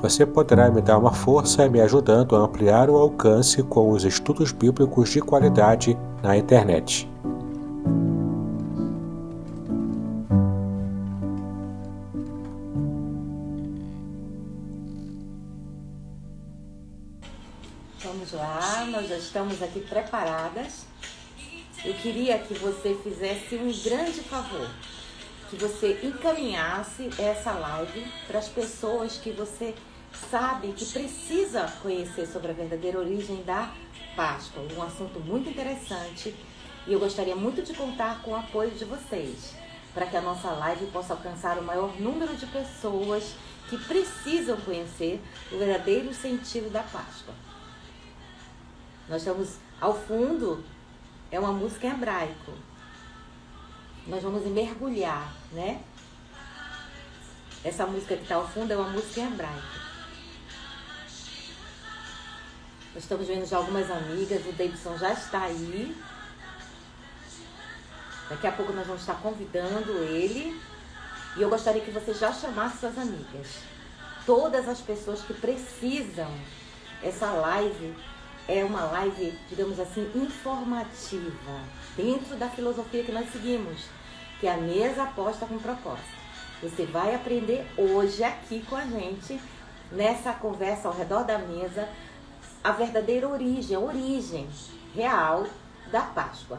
Você poderá me dar uma força me ajudando a ampliar o alcance com os estudos bíblicos de qualidade na internet. Vamos lá, nós já estamos aqui preparadas. Eu queria que você fizesse um grande favor, que você encaminhasse essa live para as pessoas que você sabe que precisa conhecer sobre a verdadeira origem da Páscoa, um assunto muito interessante e eu gostaria muito de contar com o apoio de vocês para que a nossa live possa alcançar o maior número de pessoas que precisam conhecer o verdadeiro sentido da Páscoa. Nós estamos ao fundo, é uma música em hebraico. Nós vamos mergulhar, né? Essa música que está ao fundo é uma música em hebraico. Nós estamos vendo já algumas amigas, o Davidson já está aí. Daqui a pouco nós vamos estar convidando ele. E eu gostaria que você já chamasse suas amigas. Todas as pessoas que precisam. Essa live é uma live, digamos assim, informativa. Dentro da filosofia que nós seguimos. Que é a mesa aposta com propósito. Você vai aprender hoje aqui com a gente, nessa conversa ao redor da mesa, a verdadeira origem, a origem real da Páscoa.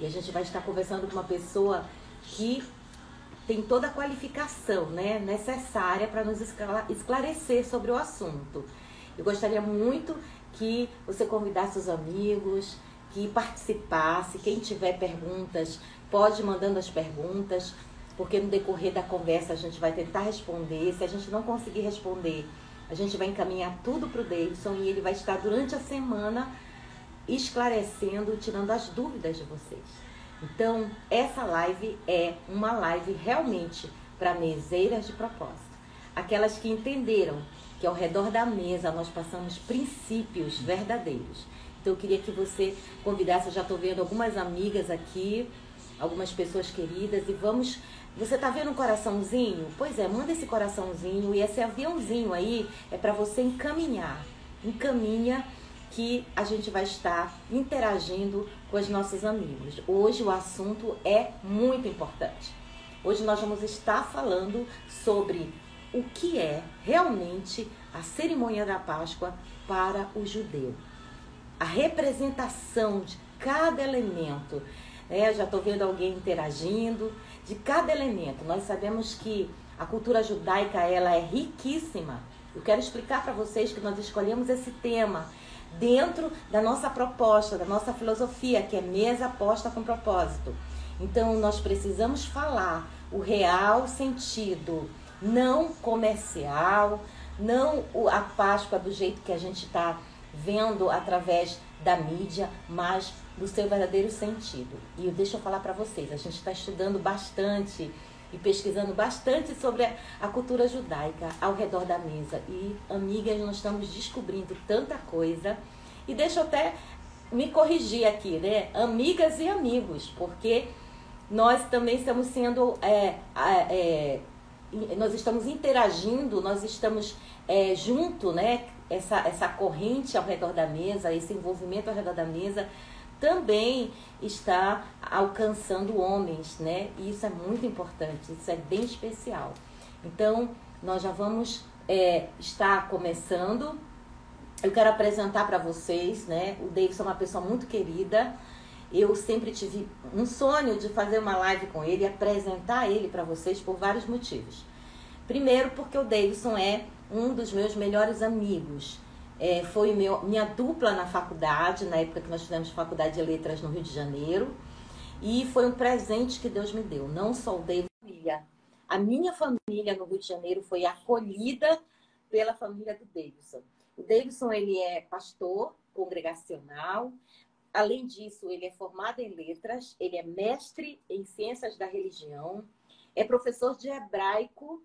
E a gente vai estar conversando com uma pessoa que tem toda a qualificação né, necessária para nos esclarecer sobre o assunto. Eu gostaria muito que você convidasse os amigos, que participasse. Quem tiver perguntas, pode ir mandando as perguntas, porque no decorrer da conversa a gente vai tentar responder. Se a gente não conseguir responder, a gente vai encaminhar tudo para o Davidson e ele vai estar durante a semana esclarecendo, tirando as dúvidas de vocês. Então, essa live é uma live realmente para meseiras de propósito. Aquelas que entenderam que ao redor da mesa nós passamos princípios verdadeiros. Então, eu queria que você convidasse, eu já estou vendo algumas amigas aqui, algumas pessoas queridas, e vamos você tá vendo um coraçãozinho? Pois é, manda esse coraçãozinho e esse aviãozinho aí é para você encaminhar. Encaminha que a gente vai estar interagindo com os nossos amigos. Hoje o assunto é muito importante. Hoje nós vamos estar falando sobre o que é realmente a cerimônia da Páscoa para o judeu. A representação de cada elemento. É, já estou vendo alguém interagindo de cada elemento. Nós sabemos que a cultura judaica ela é riquíssima. Eu quero explicar para vocês que nós escolhemos esse tema dentro da nossa proposta, da nossa filosofia, que é mesa posta com propósito. Então nós precisamos falar o real sentido, não comercial, não a Páscoa do jeito que a gente está vendo através da mídia, mas do seu verdadeiro sentido. E deixa eu falar para vocês, a gente está estudando bastante e pesquisando bastante sobre a, cultura judaica ao redor da mesa. E, amigas, nós estamos descobrindo tanta coisa. E deixa eu até me corrigir aqui, né? Amigas e amigos, porque nós também estamos sendo. É, é, nós estamos interagindo, nós estamos é, junto, né? Essa, essa corrente ao redor da mesa, esse envolvimento ao redor da mesa também está alcançando homens, né? E isso é muito importante, isso é bem especial. Então, nós já vamos é, estar começando. Eu quero apresentar para vocês, né? O Davidson é uma pessoa muito querida. Eu sempre tive um sonho de fazer uma live com ele e apresentar ele para vocês por vários motivos. Primeiro, porque o Davidson é um dos meus melhores amigos. É, foi meu, minha dupla na faculdade, na época que nós fizemos faculdade de letras no Rio de Janeiro. E foi um presente que Deus me deu, não só o Davidson, família. A minha família no Rio de Janeiro foi acolhida pela família do Davidson. O Davidson ele é pastor congregacional, Além disso, ele é formado em letras, ele é mestre em ciências da religião, é professor de hebraico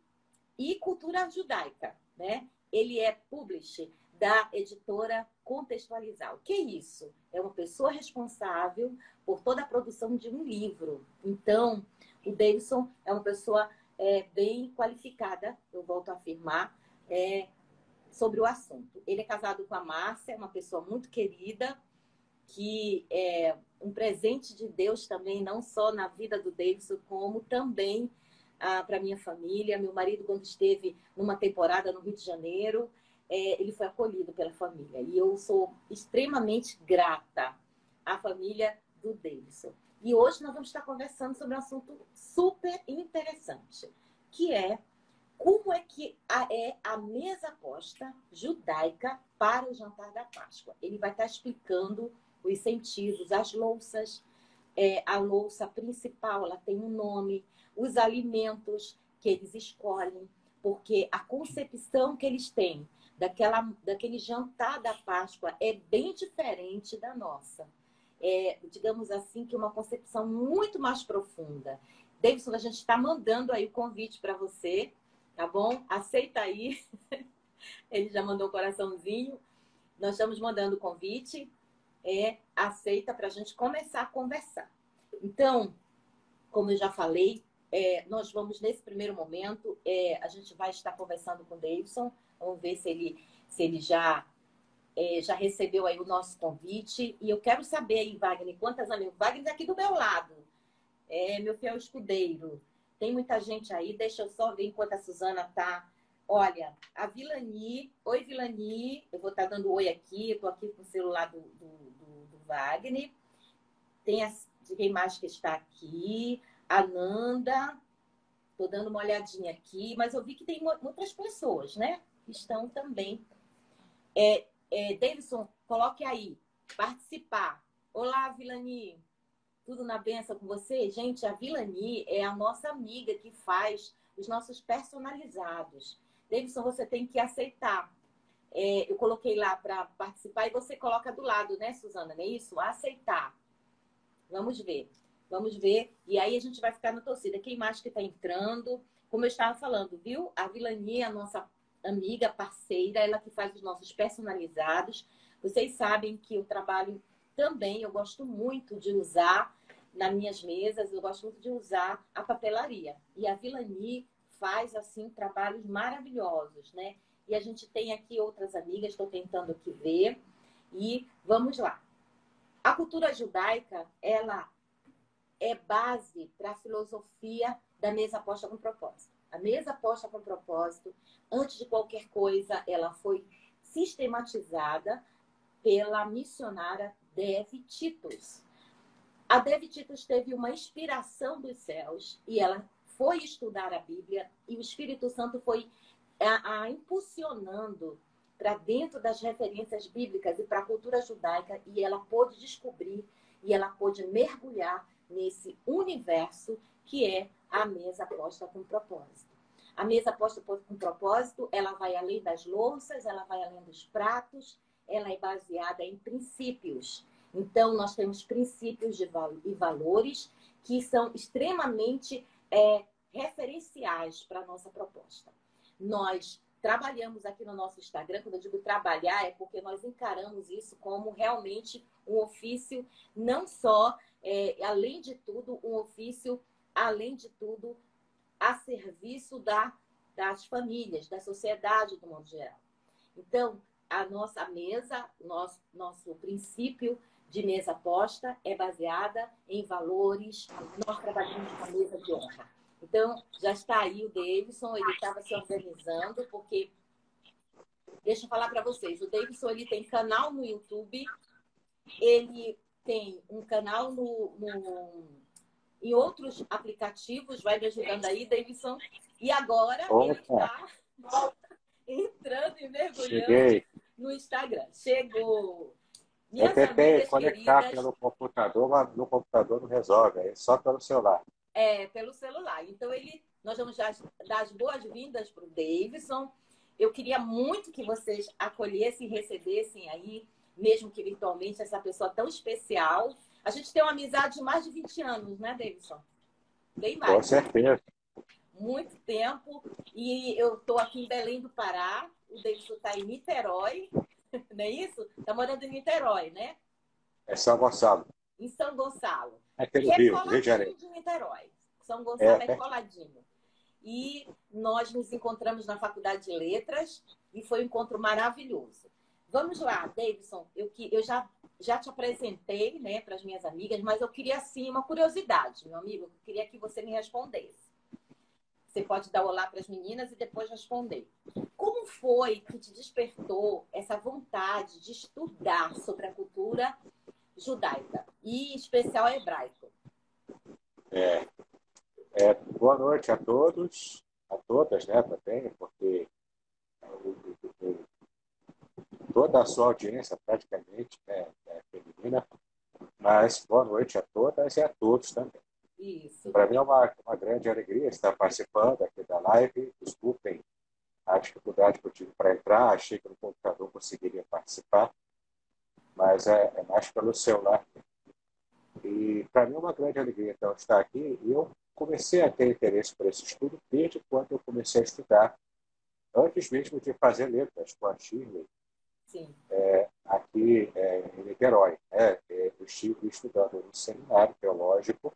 e cultura judaica, né? Ele é publisher da editora Contextualizar. O que é isso? É uma pessoa responsável por toda a produção de um livro. Então, o Davidson é uma pessoa é, bem qualificada, eu volto a afirmar, é, sobre o assunto. Ele é casado com a Márcia, uma pessoa muito querida, que é um presente de Deus também, não só na vida do Davidson, como também ah, para minha família. Meu marido, quando esteve numa temporada no Rio de Janeiro, é, ele foi acolhido pela família. E eu sou extremamente grata à família do Davidson. E hoje nós vamos estar conversando sobre um assunto super interessante, que é como é que é a mesa posta judaica para o jantar da Páscoa. Ele vai estar explicando os sentidos, as louças, é, a louça principal, ela tem um nome, os alimentos que eles escolhem, porque a concepção que eles têm daquela, daquele jantar da Páscoa é bem diferente da nossa. É, digamos assim, que uma concepção muito mais profunda. Davidson, a gente está mandando aí o convite para você, tá bom? Aceita aí. Ele já mandou o um coraçãozinho. Nós estamos mandando o convite é aceita para a gente começar a conversar. Então, como eu já falei, é, nós vamos nesse primeiro momento, é, a gente vai estar conversando com o Davidson, vamos ver se ele, se ele já é, já recebeu aí o nosso convite. E eu quero saber aí, Wagner, quantas amigas. Wagner está aqui do meu lado, é meu fiel escudeiro. Tem muita gente aí, deixa eu só ver enquanto a Suzana está Olha, a Vilani, oi Vilani, eu vou estar tá dando oi aqui, eu tô aqui com o celular do, do, do, do Wagner. Tem a, quem mais que está aqui? A Nanda, tô dando uma olhadinha aqui, mas eu vi que tem outras pessoas, né? Que estão também. É, é, Davidson, coloque aí, participar. Olá, Vilani, tudo na benção com você? Gente, a Vilani é a nossa amiga que faz os nossos personalizados. Davidson, você tem que aceitar. É, eu coloquei lá para participar e você coloca do lado, né, Suzana? Não é isso? Aceitar. Vamos ver. Vamos ver. E aí a gente vai ficar na torcida. Quem mais que está entrando? Como eu estava falando, viu? A Vilani, a nossa amiga, parceira, ela que faz os nossos personalizados. Vocês sabem que eu trabalho também, eu gosto muito de usar nas minhas mesas, eu gosto muito de usar a papelaria. E a Vilani faz assim trabalhos maravilhosos, né? E a gente tem aqui outras amigas, estou tentando aqui ver. E vamos lá. A cultura judaica, ela é base para a filosofia da mesa posta com propósito. A mesa posta com propósito, antes de qualquer coisa, ela foi sistematizada pela missionária Dev Titus. A Dev Titus teve uma inspiração dos céus e ela foi estudar a Bíblia e o Espírito Santo foi a, a impulsionando para dentro das referências bíblicas e para a cultura judaica e ela pôde descobrir e ela pôde mergulhar nesse universo que é a mesa posta com propósito. A mesa posta com propósito, ela vai além das louças, ela vai além dos pratos, ela é baseada em princípios. Então, nós temos princípios val e valores que são extremamente é, referenciais para a nossa proposta. Nós trabalhamos aqui no nosso Instagram, quando eu digo trabalhar, é porque nós encaramos isso como realmente um ofício, não só, é, além de tudo, um ofício, além de tudo, a serviço da, das famílias, da sociedade do modo geral. Então, a nossa mesa, nosso, nosso princípio de mesa posta é baseada em valores. Nós trabalhamos com a mesa de honra. Então, já está aí o Davidson, ele estava se organizando, porque. Deixa eu falar para vocês, o Davidson ele tem canal no YouTube, ele tem um canal no, no, em outros aplicativos, vai me ajudando aí, Davidson. E agora Opa. ele está entrando e mergulhando Cheguei. no Instagram. Chegou. Minhas eu tentei conectar queridas... pelo computador, mas no computador não resolve, é só pelo celular. É, pelo celular. Então ele, nós vamos dar, dar as boas-vindas para o Davidson. Eu queria muito que vocês acolhessem e recebessem aí, mesmo que virtualmente, essa pessoa tão especial. A gente tem uma amizade de mais de 20 anos, né, Davidson? Bem mais. Com certeza. Muito tempo. E eu estou aqui em Belém do Pará. O Davidson está em Niterói. Não é isso? Está morando em Niterói, né? É São Gonçalo. Em São Gonçalo. É pelo Rio, Rio de Janeiro. de Niterói. São Gonçalo é, é coladinho e nós nos encontramos na Faculdade de Letras e foi um encontro maravilhoso. Vamos lá, Davidson, eu, eu já, já te apresentei né, para as minhas amigas, mas eu queria assim uma curiosidade, meu amigo, eu queria que você me respondesse. Você pode dar olá para as meninas e depois responder. Como foi que te despertou essa vontade de estudar sobre a cultura judaica e em especial hebraico? É, é, boa noite a todos, a todas, né, também, porque toda a sua audiência praticamente né, é feminina, mas boa noite a todas e a todos também. Para mim é uma, uma grande alegria estar participando aqui da live. Desculpem a dificuldade que eu tive para entrar, achei que no computador conseguiria participar, mas é, é mais pelo celular. E para mim é uma grande alegria então estar aqui. E eu comecei a ter interesse por esse estudo desde quando eu comecei a estudar, antes mesmo de fazer letras com a Shirley, é, aqui é, em Niterói. Né? É, eu estive estudando no seminário teológico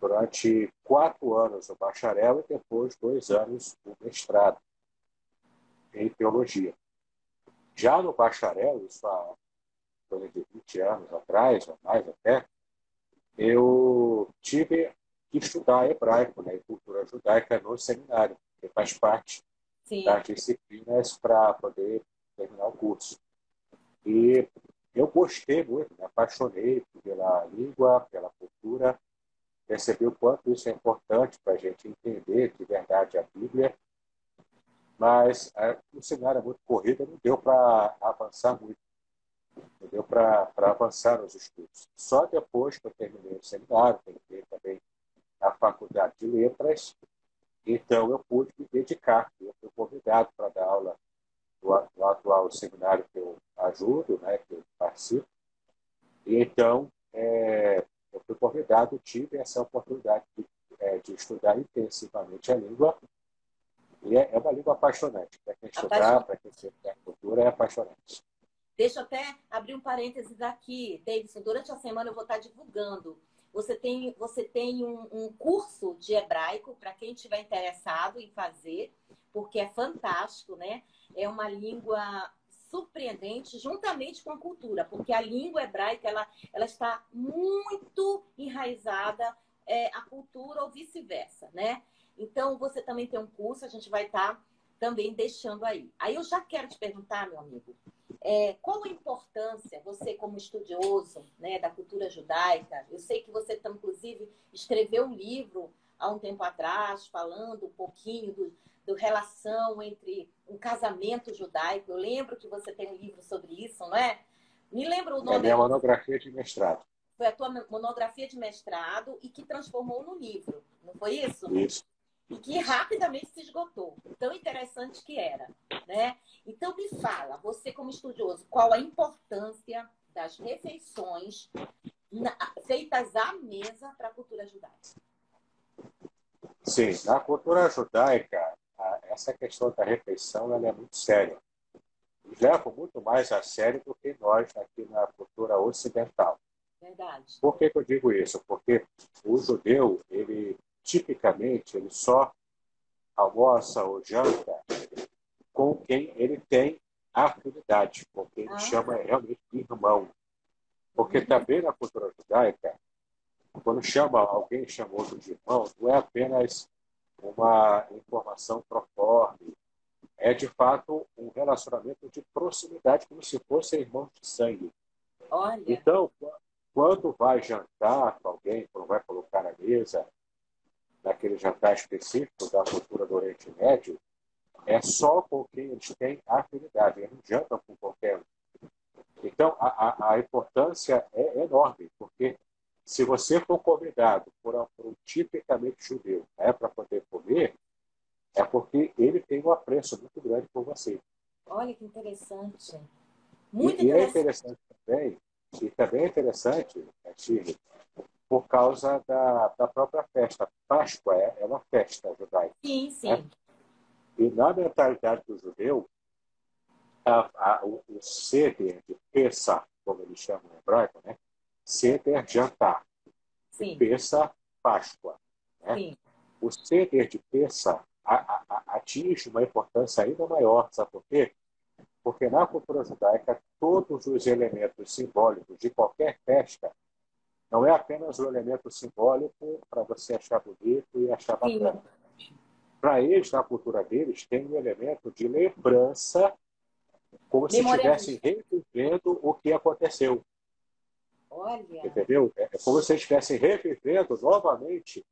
durante quatro anos o bacharel e depois dois anos o mestrado em teologia. Já no bacharel, isso há coisa de 20 anos atrás, ou mais até, eu tive que estudar hebraico né, e cultura judaica no seminário, que faz parte Sim. das disciplinas para poder terminar o curso. E eu gostei muito, me apaixonei pela língua, pela cultura, percebi o quanto isso é importante para a gente entender de verdade a Bíblia, mas é, o seminário é muito corrido, não deu para avançar muito, não deu para avançar nos estudos. Só depois que eu terminei o seminário, terminei também a Faculdade de Letras, então eu pude me dedicar. Eu fui convidado para dar aula no, no, atual seminário que eu ajudo, né, que eu participo. E então é, eu fui convidado, tive essa oportunidade de, é, de estudar intensivamente a língua. E é, é uma língua apaixonante. Para quem estudar, para quem estudar a cultura, é apaixonante. Deixa eu até abrir um parênteses aqui, Davidson. Durante a semana eu vou estar divulgando você tem, você tem um, um curso de hebraico para quem estiver interessado em fazer, porque é fantástico, né? É uma língua surpreendente juntamente com a cultura, porque a língua hebraica ela, ela está muito enraizada é, a cultura ou vice-versa, né? Então você também tem um curso, a gente vai estar tá também deixando aí. Aí eu já quero te perguntar, meu amigo, é, qual a importância, você como estudioso né, da cultura judaica, eu sei que você, inclusive, escreveu um livro há um tempo atrás, falando um pouquinho do, do relação entre um casamento judaico. Eu lembro que você tem um livro sobre isso, não é? Me lembra o nome? É a minha monografia de mestrado. Foi a tua monografia de mestrado e que transformou no livro, não foi isso? Isso e que rapidamente se esgotou. Tão interessante que era, né? Então me fala, você como estudioso, qual a importância das refeições na, feitas à mesa para a cultura judaica? Sim, na cultura judaica, essa questão da refeição ela é muito séria. Leva muito mais a sério do que nós aqui na cultura ocidental. Verdade. Por que, que eu digo isso? Porque o judeu, ele tipicamente ele só almoça ou janta com quem ele tem afinidade, com quem ele ah. chama realmente de irmão. Porque uhum. também na cultura judaica, quando chama alguém chamado de irmão, não é apenas uma informação proforme, é de fato um relacionamento de proximidade, como se fossem irmãos de sangue. Olha. Então, quando vai jantar com alguém, quando vai colocar na mesa, naquele jantar específico da cultura do Oriente Médio, é só com quem eles têm afinidade, eles não jantam com qualquer um. Então, a, a, a importância é enorme, porque se você for convidado por um, por um tipicamente judeu né, para poder comer, é porque ele tem um apreço muito grande por você. Olha que interessante. Muito e, interessante. E é interessante também, e também é interessante, né, Shirley, por causa da, da própria festa. Páscoa é, é uma festa judaica. Sim, sim. Né? E na mentalidade do judeu, a, a, o, o seder de Pessah, como eles chamam em hebraico, né? Seder jantar. Sim. Pessah, Páscoa. Né? Sim. O seder de Pessah atinge uma importância ainda maior, sabe por quê? Porque na cultura judaica, todos os elementos simbólicos de qualquer festa não é apenas o elemento simbólico para você achar bonito e achar bacana. Para eles, na cultura deles, tem um elemento de lembrança, como se estivessem revivendo o que aconteceu. Olha. Entendeu? É, é como se estivessem revivendo novamente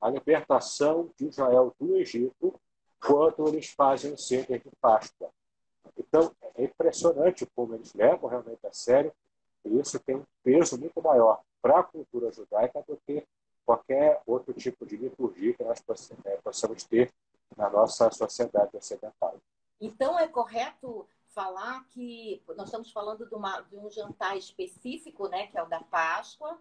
a libertação de Israel do Egito quando eles fazem o Seder de Páscoa. Então, é impressionante como eles levam realmente a sério, e isso tem um peso muito maior para a cultura judaica do que qualquer outro tipo de liturgia que nós né, possamos ter na nossa sociedade ocidental. Então, é correto falar que nós estamos falando de, uma, de um jantar específico, né, que é o da Páscoa,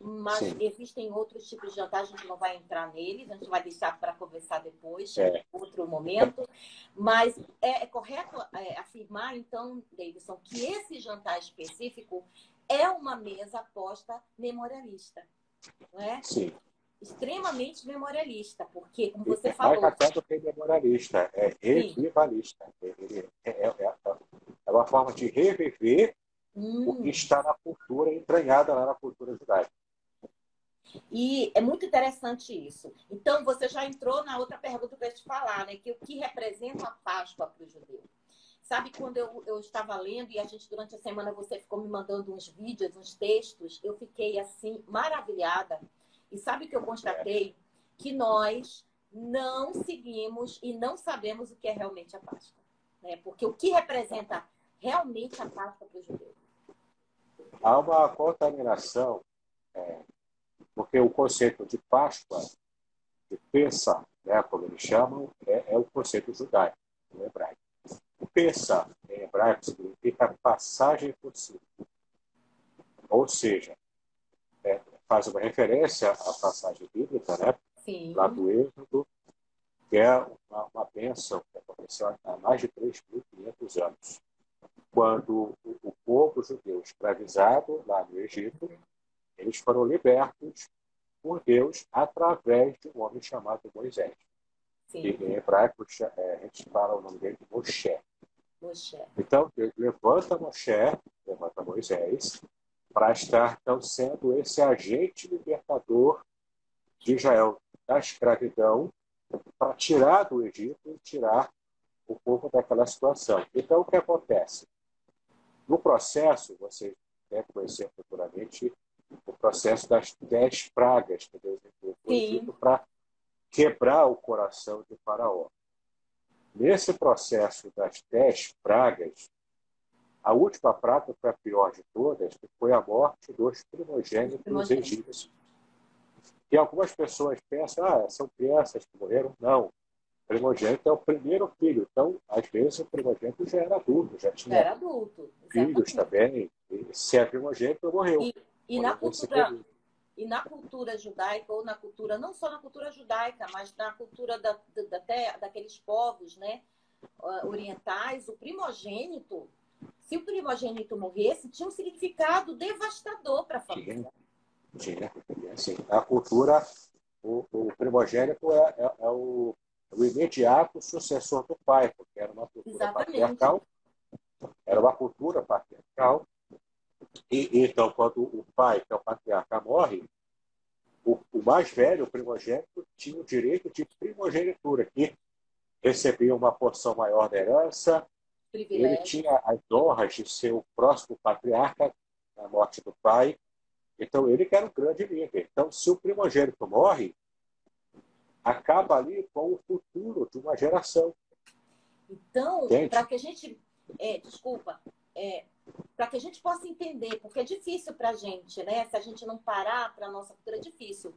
mas Sim. existem outros tipos de jantar, a gente não vai entrar neles, a gente vai deixar para conversar depois, é. em outro momento. Mas é, é correto é, afirmar, então, Davidson, que esse jantar específico é uma mesa aposta memorialista, não é? Sim. Extremamente memorialista, porque, como você falou. Mais até do que memorialista, é revivalista. É, é, é, é, uma forma de reviver hum. o que está na cultura, entranhada lá na cultura judaica. E é muito interessante isso. Então, você já entrou na outra pergunta que eu ia te falar, né? Que o que representa a Páscoa para o judeu? Sabe quando eu, eu estava lendo e a gente, durante a semana, você ficou me mandando uns vídeos, uns textos, eu fiquei assim, maravilhada. E sabe o que eu constatei? Que nós não seguimos e não sabemos o que é realmente a Páscoa. Né? Porque o que representa realmente a Páscoa para o judeu? Há uma contaminação, é, porque o conceito de Páscoa, de Pessa, né, como eles chamam, é, é o conceito judaico, no hebraico. Pessa, em hebraico, significa passagem por cima. Ou seja, é, faz uma referência à passagem bíblica, né? Sim. lá do Êxodo, que é uma, uma bênção que aconteceu há mais de 3.500 anos, quando o, o povo judeu escravizado lá no Egito, eles foram libertos por Deus através de um homem chamado Moisés. Sim. E em hebraico é, a gente fala o nome dele de Moshe. Moshe. Então, levanta Moshe, levanta Moisés, para estar então, sendo esse agente libertador de Israel da escravidão, para tirar do Egito e tirar o povo daquela situação. Então, o que acontece? No processo, vocês devem conhecer futuramente o processo das dez pragas que Deus enviou para quebrar o coração de Faraó. Nesse processo das dez pragas, a última praga foi a pior de todas, que foi a morte dos primogênitos egípcios. E algumas pessoas pensam, ah, são crianças que morreram. Não. O primogênito é o primeiro filho. Então, às vezes, o primogênito já era adulto, já tinha era adulto, filhos também. E se é primogênito, morreu. E, e na cultura, e na cultura judaica, ou na cultura, não só na cultura judaica, mas na cultura da, da, da daqueles povos né, orientais, o primogênito, se o primogênito morresse, tinha um significado devastador para a família. Tinha, tinha. Assim, a cultura, o, o primogênito é, é, é o, o, imediato sucessor do pai, porque era uma cultura Exatamente. patriarcal, era uma cultura patriarcal, e, então, quando o pai, que é o patriarca, morre, o, o, mais velho, o primogênito, tinha o direito de primogenitura, que recebia uma porção maior da herança. Privilégio. Ele tinha as honras de ser o próximo patriarca na morte do pai. Então, ele que era um grande líder. Então, se o primogênito morre, acaba ali com o futuro de uma geração. Então, para que a gente. É, desculpa. É, para que a gente possa entender, porque é difícil para a gente, né? Se a gente não parar para a nossa cultura, é difícil.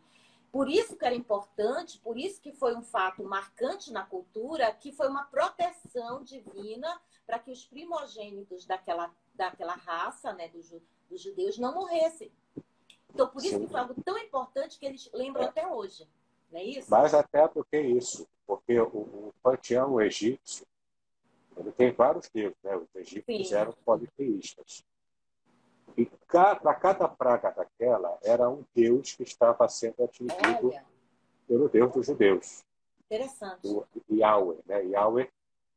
Por isso que era importante, por isso que foi um fato marcante na cultura, que foi uma proteção divina para que os primogênitos daquela, daquela raça, né, dos, dos judeus, não morressem. Então, por isso Sim. que foi algo tão importante que eles lembram até hoje. Não é isso? Mais até do que isso, porque o, o panteão egípcio ele tem vários deuses, né? Os egípcios Sim. eram politeístas. E para cada praga daquela, era um deus que estava sendo atingido Olha. pelo deus dos judeus. Interessante. O Yahweh, né? Yahweh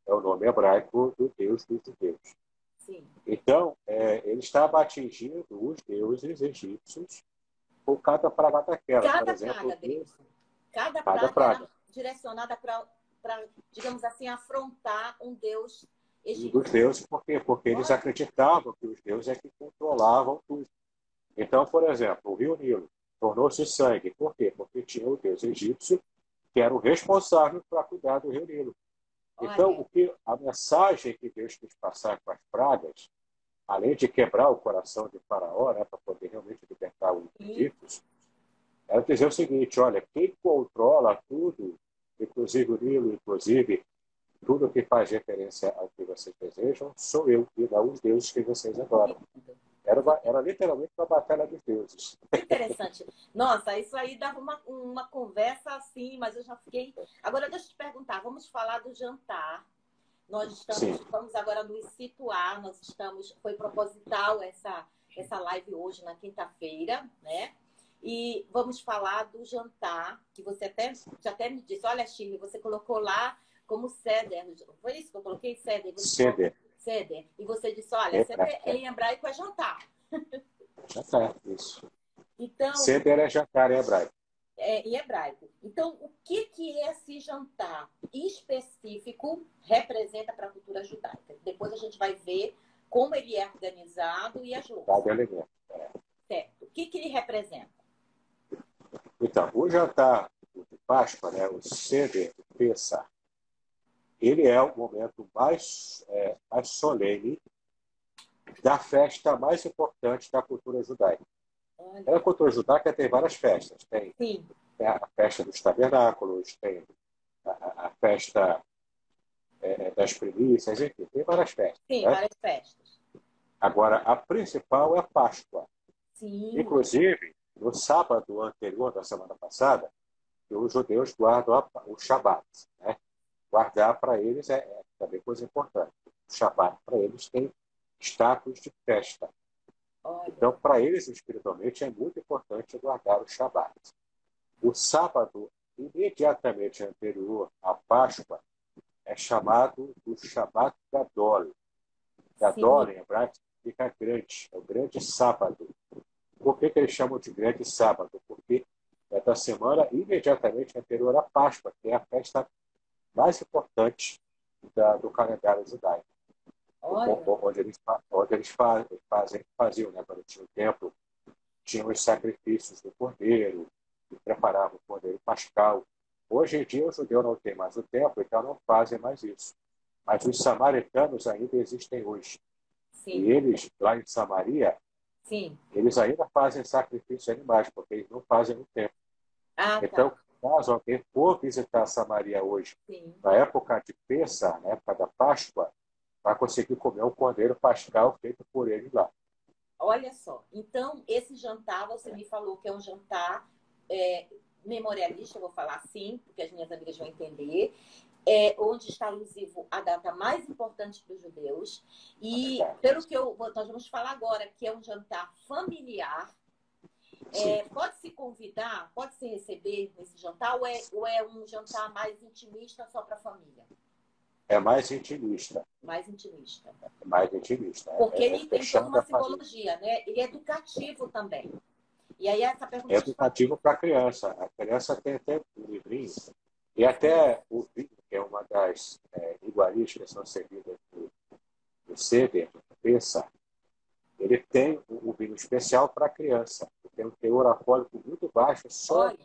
é o nome hebraico do deus dos judeus. Sim. Então, é, ele estava atingindo os deuses egípcios por cada praga daquela. Cada por exemplo, praga, Deus. Cada, cada praga, praga. direcionada para, digamos assim, afrontar um deus egípcio. Dos deuses, por quê? Porque eles acreditavam que os deuses é que controlavam tudo. Então, por exemplo, o rio Nilo tornou-se sangue. Por quê? Porque tinha o deus egípcio que era o responsável para cuidar do rio Nilo. Então, o que, a mensagem que Deus quis passar com as pragas, além de quebrar o coração de Faraó, né, para poder realmente libertar os egípcios, era dizer o seguinte: olha, quem controla tudo, inclusive o Nilo, inclusive tudo que faz referência ao que vocês desejam, sou eu e não os deuses que vocês adoram. Era, uma, era literalmente uma batalha dos deuses. Interessante. Nossa, isso aí dava uma, uma conversa assim, mas eu já fiquei. Agora, deixa eu te perguntar: vamos falar do jantar. Nós estamos, vamos agora nos situar, nós estamos, foi proposital essa, essa live hoje, na quinta-feira, né? E vamos falar do jantar, que você até, já até me disse, olha, Chile, você colocou lá como ceder. Foi isso que eu coloquei? Ceder. Ceder. Ceder. E você disse, olha, é, ceder é. em hebraico é jantar. Jantar, isso. Então, ceder é jantar em hebraico. É, em hebraico. Então, o que, que esse jantar específico representa para a cultura judaica? Depois a gente vai ver como ele é organizado e as louças. É. Certo. O que, que ele representa? Então, o jantar de Páscoa, né, o Seder, Pessah, ele é o momento mais, é, mais solene da festa mais importante da cultura judaica. A cultura judaica tem várias festas. Tem, tem a festa dos tabernáculos, tem a, a festa é, das primícias, enfim, tem várias festas. Sim, né? várias festas. Agora, a principal é a Páscoa. Sim. Inclusive, no sábado anterior da semana passada, os judeus guardam o Shabat. Né? Guardar para eles é, é, também coisa importante. O Shabat para eles tem status de festa. Então, para eles, espiritualmente, é muito importante guardar o Shabat. O sábado, imediatamente anterior à Páscoa, é chamado do Shabat Gadol. Gadol, em hebraico, significa grande, é o grande sábado. Por que, que eles chamam de grande sábado? Porque é da semana imediatamente anterior à Páscoa, que é a festa mais importante da, do calendário judaico. Onde eles, onde eles fazem, faziam, né? quando tinha o templo, tinham os sacrifícios do cordeiro, e preparavam o cordeiro pascal. Hoje em dia o judeu não tem mais o templo, então não fazem mais isso. Mas os samaritanos ainda existem hoje. Sim. E eles, lá em Samaria, Sim. eles ainda fazem sacrifício de animais, porque eles não fazem no templo. Ah, tá. então, tá. caso alguém for visitar Samaria hoje, Sim. na época de Pessa, na época da Páscoa, vai conseguir comer um cordeiro pascal feito por ele lá. Olha só, então esse jantar, você me falou que é um jantar é, memorialista, eu vou falar assim, porque as minhas amigas vão entender é, onde está alusivo a data mais importante para os judeus. E pelo que eu, nós vamos falar agora, que é um jantar familiar, é, pode se convidar, pode se receber nesse jantar, ou é, ou é um jantar mais intimista só para a família? É mais intimista. Mais intimista. É mais intimista. Porque é, ele tem toda uma simbologia, né? Ele é educativo também. E aí essa pergunta. É educativo para a criança. A criança tem até um livrinho. E até o é uma das é, iguarias que são servidas no, no Ceder, no Pensa, ele tem um vinho especial para a criança. Tem um teor alcoólico muito baixo, só, Olha,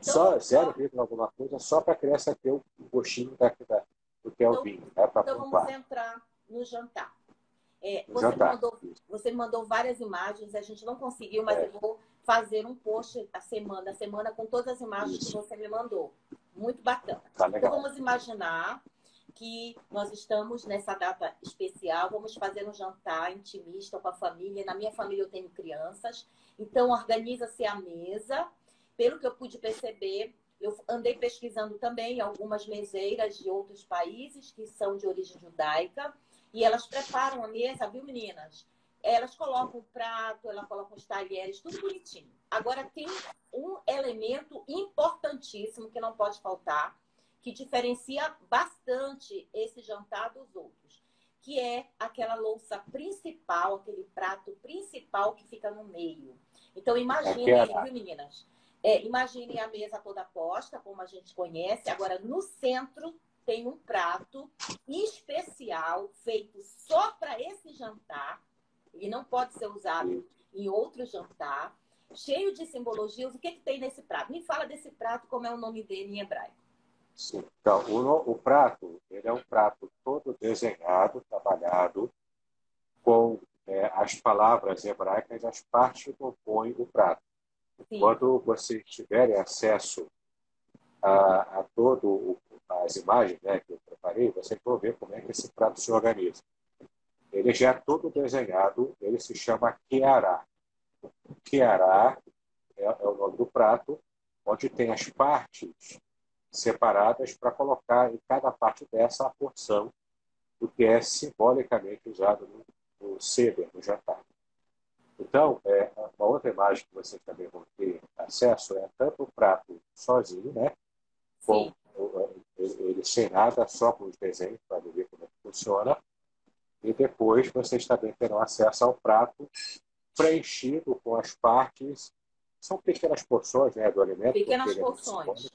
só zero vírgula alguma coisa, só para a criança ter o gostinho da, da, do que é então, o vinho. Né, então vamos entrar no jantar. É, você, jantar. Mandou, você mandou várias imagens, a gente não conseguiu, mas é. eu vou fazer um post a semana, a semana com todas as imagens Isso. que você me mandou. Muito bacana. Tá então vamos imaginar que nós estamos nessa data especial, vamos fazer um jantar intimista com a família. Na minha família eu tenho crianças, então organiza-se a mesa. Pelo que eu pude perceber, eu andei pesquisando também algumas meseiras de outros países que são de origem judaica e elas preparam a mesa, viu, meninas? Elas colocam o prato, elas colocam os talheres, tudo bonitinho. Agora tem um elemento importantíssimo que não pode faltar, que diferencia bastante esse jantar dos outros, que é aquela louça principal, aquele prato principal que fica no meio. Então imaginem viu, meninas? É, imaginem a mesa toda posta, como a gente conhece. Agora, no centro tem um prato especial feito só para esse jantar. Ele não pode ser usado em outro jantar. Cheio de simbologias. O que, que tem nesse prato? Me fala desse prato, como é o nome dele em hebraico. Sim. Então, o, o prato, ele é um prato todo desenhado, trabalhado com é, as palavras hebraicas, as partes que compõem o prato. Sim. Quando vocês tiverem acesso a, a todo as imagens né, que eu preparei, vocês vão ver como é que esse prato se organiza. Ele já é todo desenhado, ele se chama Kiará. Kiará é, é o nome do prato, onde tem as partes separadas para colocar em cada parte dessa a porção do que é simbolicamente usado no, no Seder, no jantar. Então, é, uma outra imagem que vocês também vão ter acesso é tanto o prato sozinho, né? Com ele sem nada, só com os desenhos, para ver como é que funciona. E depois vocês também terão acesso ao prato preenchido com as partes. São pequenas porções né, do alimento. Pequenas porções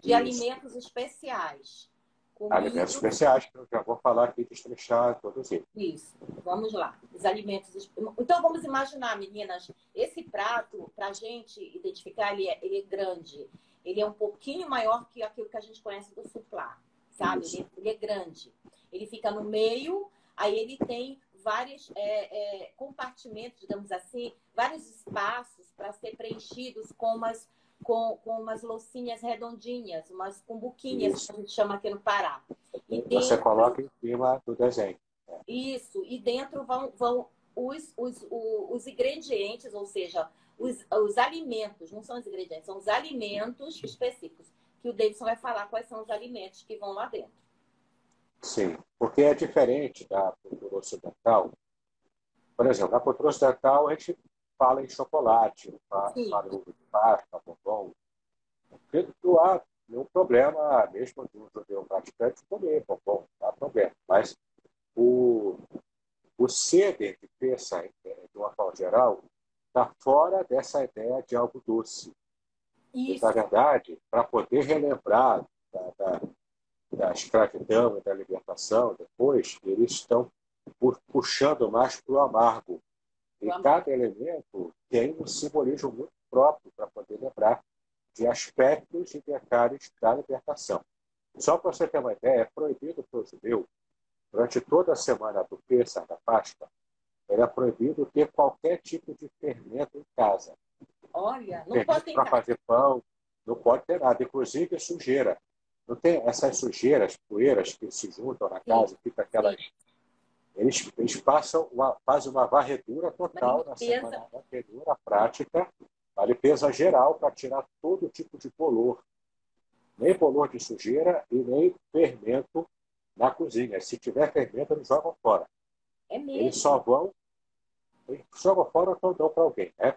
de alimentos especiais. Comido... Alimentos especiais, que eu já vou falar aqui, destrechar todos eles. Isso, vamos lá. Os alimentos. Então vamos imaginar, meninas, esse prato, para a gente identificar, ele é, ele é grande. Ele é um pouquinho maior que aquilo que a gente conhece do suplá, sabe? Ele, ele, é grande. Ele fica no meio, aí ele tem vários é, é, compartimentos, digamos assim, vários espaços para ser preenchidos com umas com, com umas loucinhas redondinhas, umas cumbuquinhas, Isso. que a gente chama aqui no Pará. E dentro, Você coloca em cima do desenho. Isso, e dentro vão, vão os, os, os, os ingredientes, ou seja, os, os alimentos, não são os ingredientes, são os alimentos específicos, que o Davidson vai falar quais são os alimentos que vão lá dentro. Sim, porque é diferente da cultura ocidental. Por exemplo, na cultura ocidental, a gente fala em chocolate, fala, fala em de pasta, bombom. Não há nenhum problema, mesmo de um judeu praticante, comer bombom, não há problema. Mas o, o de peça, de uma forma geral, está fora dessa ideia de algo doce. Isso. E, na verdade, para poder relembrar da, da, da escravidão e da libertação, depois, eles estão puxando mais para o amargo. E cada elemento tem um simbolismo muito próprio para poder lembrar de aspectos e detalhes da libertação. Só para você ter uma ideia, é proibido para o judeu, durante toda a semana do Pêssar, da Páscoa, era proibido ter qualquer tipo de fermento em casa. Olha, não pode ter Para fazer pão, não pode ter nada, inclusive sujeira. Não tem essas sujeiras, poeiras que se juntam na casa, fica aquelas Sim. Eles, eles passam uma, fazem uma varredura total na semana, uma varredura prática, uma limpeza geral para tirar todo tipo de bolor. Nem bolor de sujeira e nem fermento na cozinha. Se tiver fermento, eles jogam fora. É mesmo? Eles só vão, eles jogam fora quando dão para alguém. Né?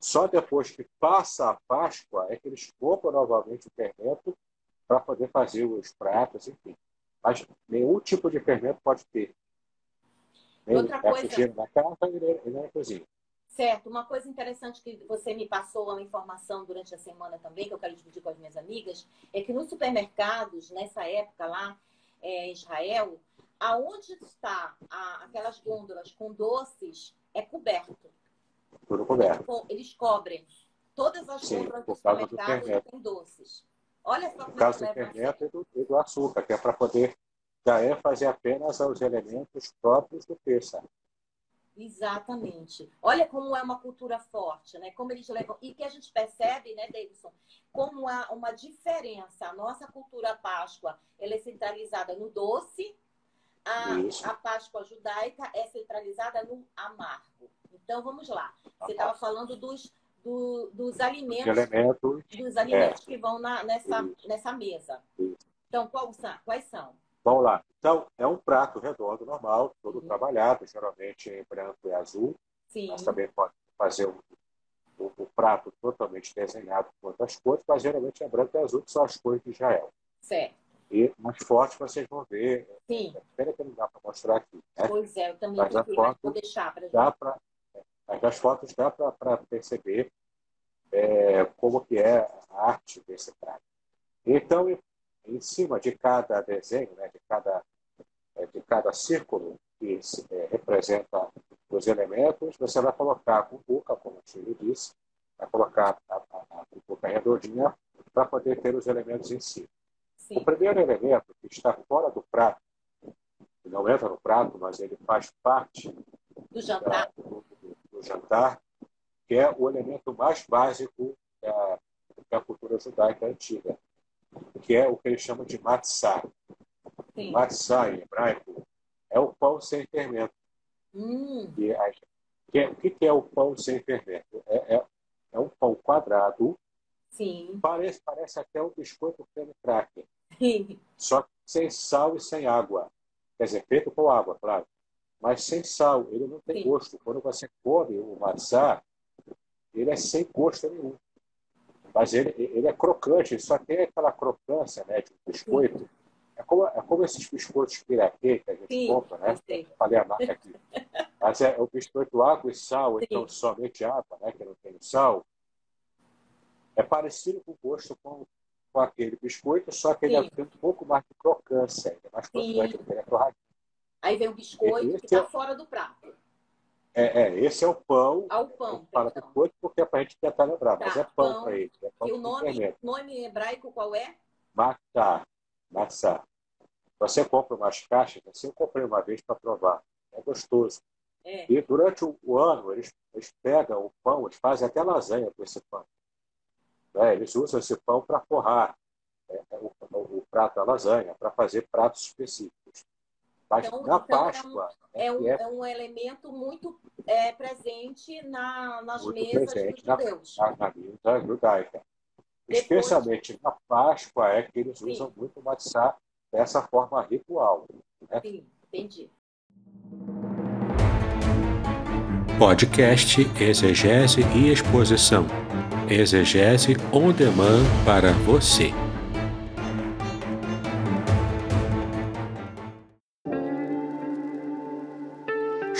Só depois que passa a Páscoa é que eles compram novamente o fermento para poder fazer os pratos, enfim. Mas nenhum tipo de fermento pode ter. Outra coisa. Casa e na cozinha. Certo. Uma coisa interessante que você me passou uma informação durante a semana também, que eu quero dividir com as minhas amigas, é que nos supermercados, nessa época lá é, em Israel, aonde está a, aquelas gôndolas com doces, é coberto. Tudo coberto. Eles cobrem. Todas as Sim, por do do supermercado têm doces. Olha só No caso do eles levam a fermento e do, e do açúcar, que é para poder dar ênfase apenas aos elementos próprios do pêssego. Exatamente. Olha como é uma cultura forte, né? Como eles levam. E que a gente percebe, né, Davidson, como há uma diferença. A nossa cultura Páscoa ela é centralizada no doce, a, Isso. a Páscoa judaica é centralizada no amargo. Então vamos lá. Você estava falando dos, do- dos Os alimentos, dos alimentos que vão na- nessa, Isso. nessa mesa. Isso. Então, quais são? Quais são? vamos lá. Então, é um prato redondo normal, todo Uhum. trabalhado, geralmente em branco e azul. Sim, Nós também pode fazer o, o- o prato totalmente desenhado com outras cores, mas geralmente é branco e azul, que são as cores de Israel. certo. E mais fortes vocês vão ver. Sim, Pena que não dá para mostrar aqui. Né? pois é, eu também Mas a mas foto vou deixar para gente. Dá pra, mas das fotos dá para perceber é, como que é a arte desse prato. Então, em, cima de cada desenho, né, de, cada, é, de cada círculo que é, representa os elementos, você vai colocar a cumbuca, como o Chile disse, vai colocar a, a, a cumbuca redondinha para poder ter os elementos em si. O Sim, primeiro elemento que está fora do prato, que não entra no prato, mas ele faz parte do jantar. da- do jantar, que é o elemento mais básico da, da cultura judaica antiga, que é o que eles chamam de matzah. Sim. Matzah, em hebraico, é o pão sem fermento. Hum, E a- que é- o que é o pão sem fermento? É, é, é um pão quadrado, sim. parece, parece até um biscoito creme cracker, só que sem sal e sem água. Quer dizer, feito com água, claro. Mas sem sal, ele não tem Sim. gosto. Quando você come o matzá, ele é sem gosto nenhum. Mas ele, ele é crocante, ele só tem aquela crocância né, de um biscoito. É como, é como esses biscoitos piraquê que a gente Sim, compra, né? sei. Falei a marca aqui. Mas é o biscoito água e sal, Sim. então somente água, né? Que não tem sal. É parecido com o gosto com, com aquele biscoito, só que ele Sim. tem um pouco mais de crocância, ele é mais crocante, porque ele é torradinho. Aí vem o biscoito Esse que é- está fora do prato. É, é, esse é o pão. Ao pão, Fala perdão. biscoito porque é para a gente tentar lembrar, mas Tá, é pão pão. para ele. É pão E o nome, nome hebraico qual é? Matzá. Matzá. Você compra umas caixas, assim, eu comprei uma vez para provar. É gostoso. É. E durante o, o ano, eles, eles pegam o pão, eles fazem até lasanha com esse pão. Né? Eles usam esse pão para forrar é, é, o, o, o prato da lasanha, para fazer pratos específicos. Mas Então- na então é um- Páscoa, É é, um, é é um elemento muito é, presente na, nas Muito mesas presente dos judeus. na, na mesa judaica. Depois- Especialmente na Páscoa é que eles Sim. usam muito o matzá dessa forma ritual. Sim, entendi. Podcast Exegese e Exposição. Exegese on demand para você.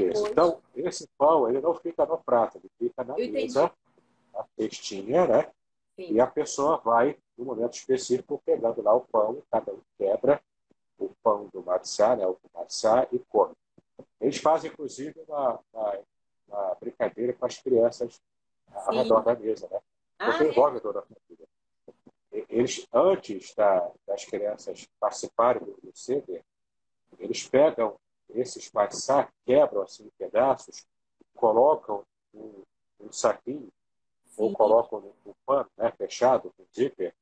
Então, esse pão, ele não fica no prato, ele fica na Eu entendi. mesa, na cestinha, né? Sim. E a pessoa vai, no momento específico, pegando lá o pão, cada um quebra o pão do matzá, né, o matzá, e come. Eles fazem, inclusive, uma, uma, uma brincadeira com as crianças ao Sim. redor da mesa, né? Ah, Porque é? envolve toda a família. Eles, antes da- das crianças participarem do, ceder, eles pegam esses matzá, quebram assim em pedaços, colocam num, num saquinho ou Sim. colocam no, no pano, né, fechado, com zíper,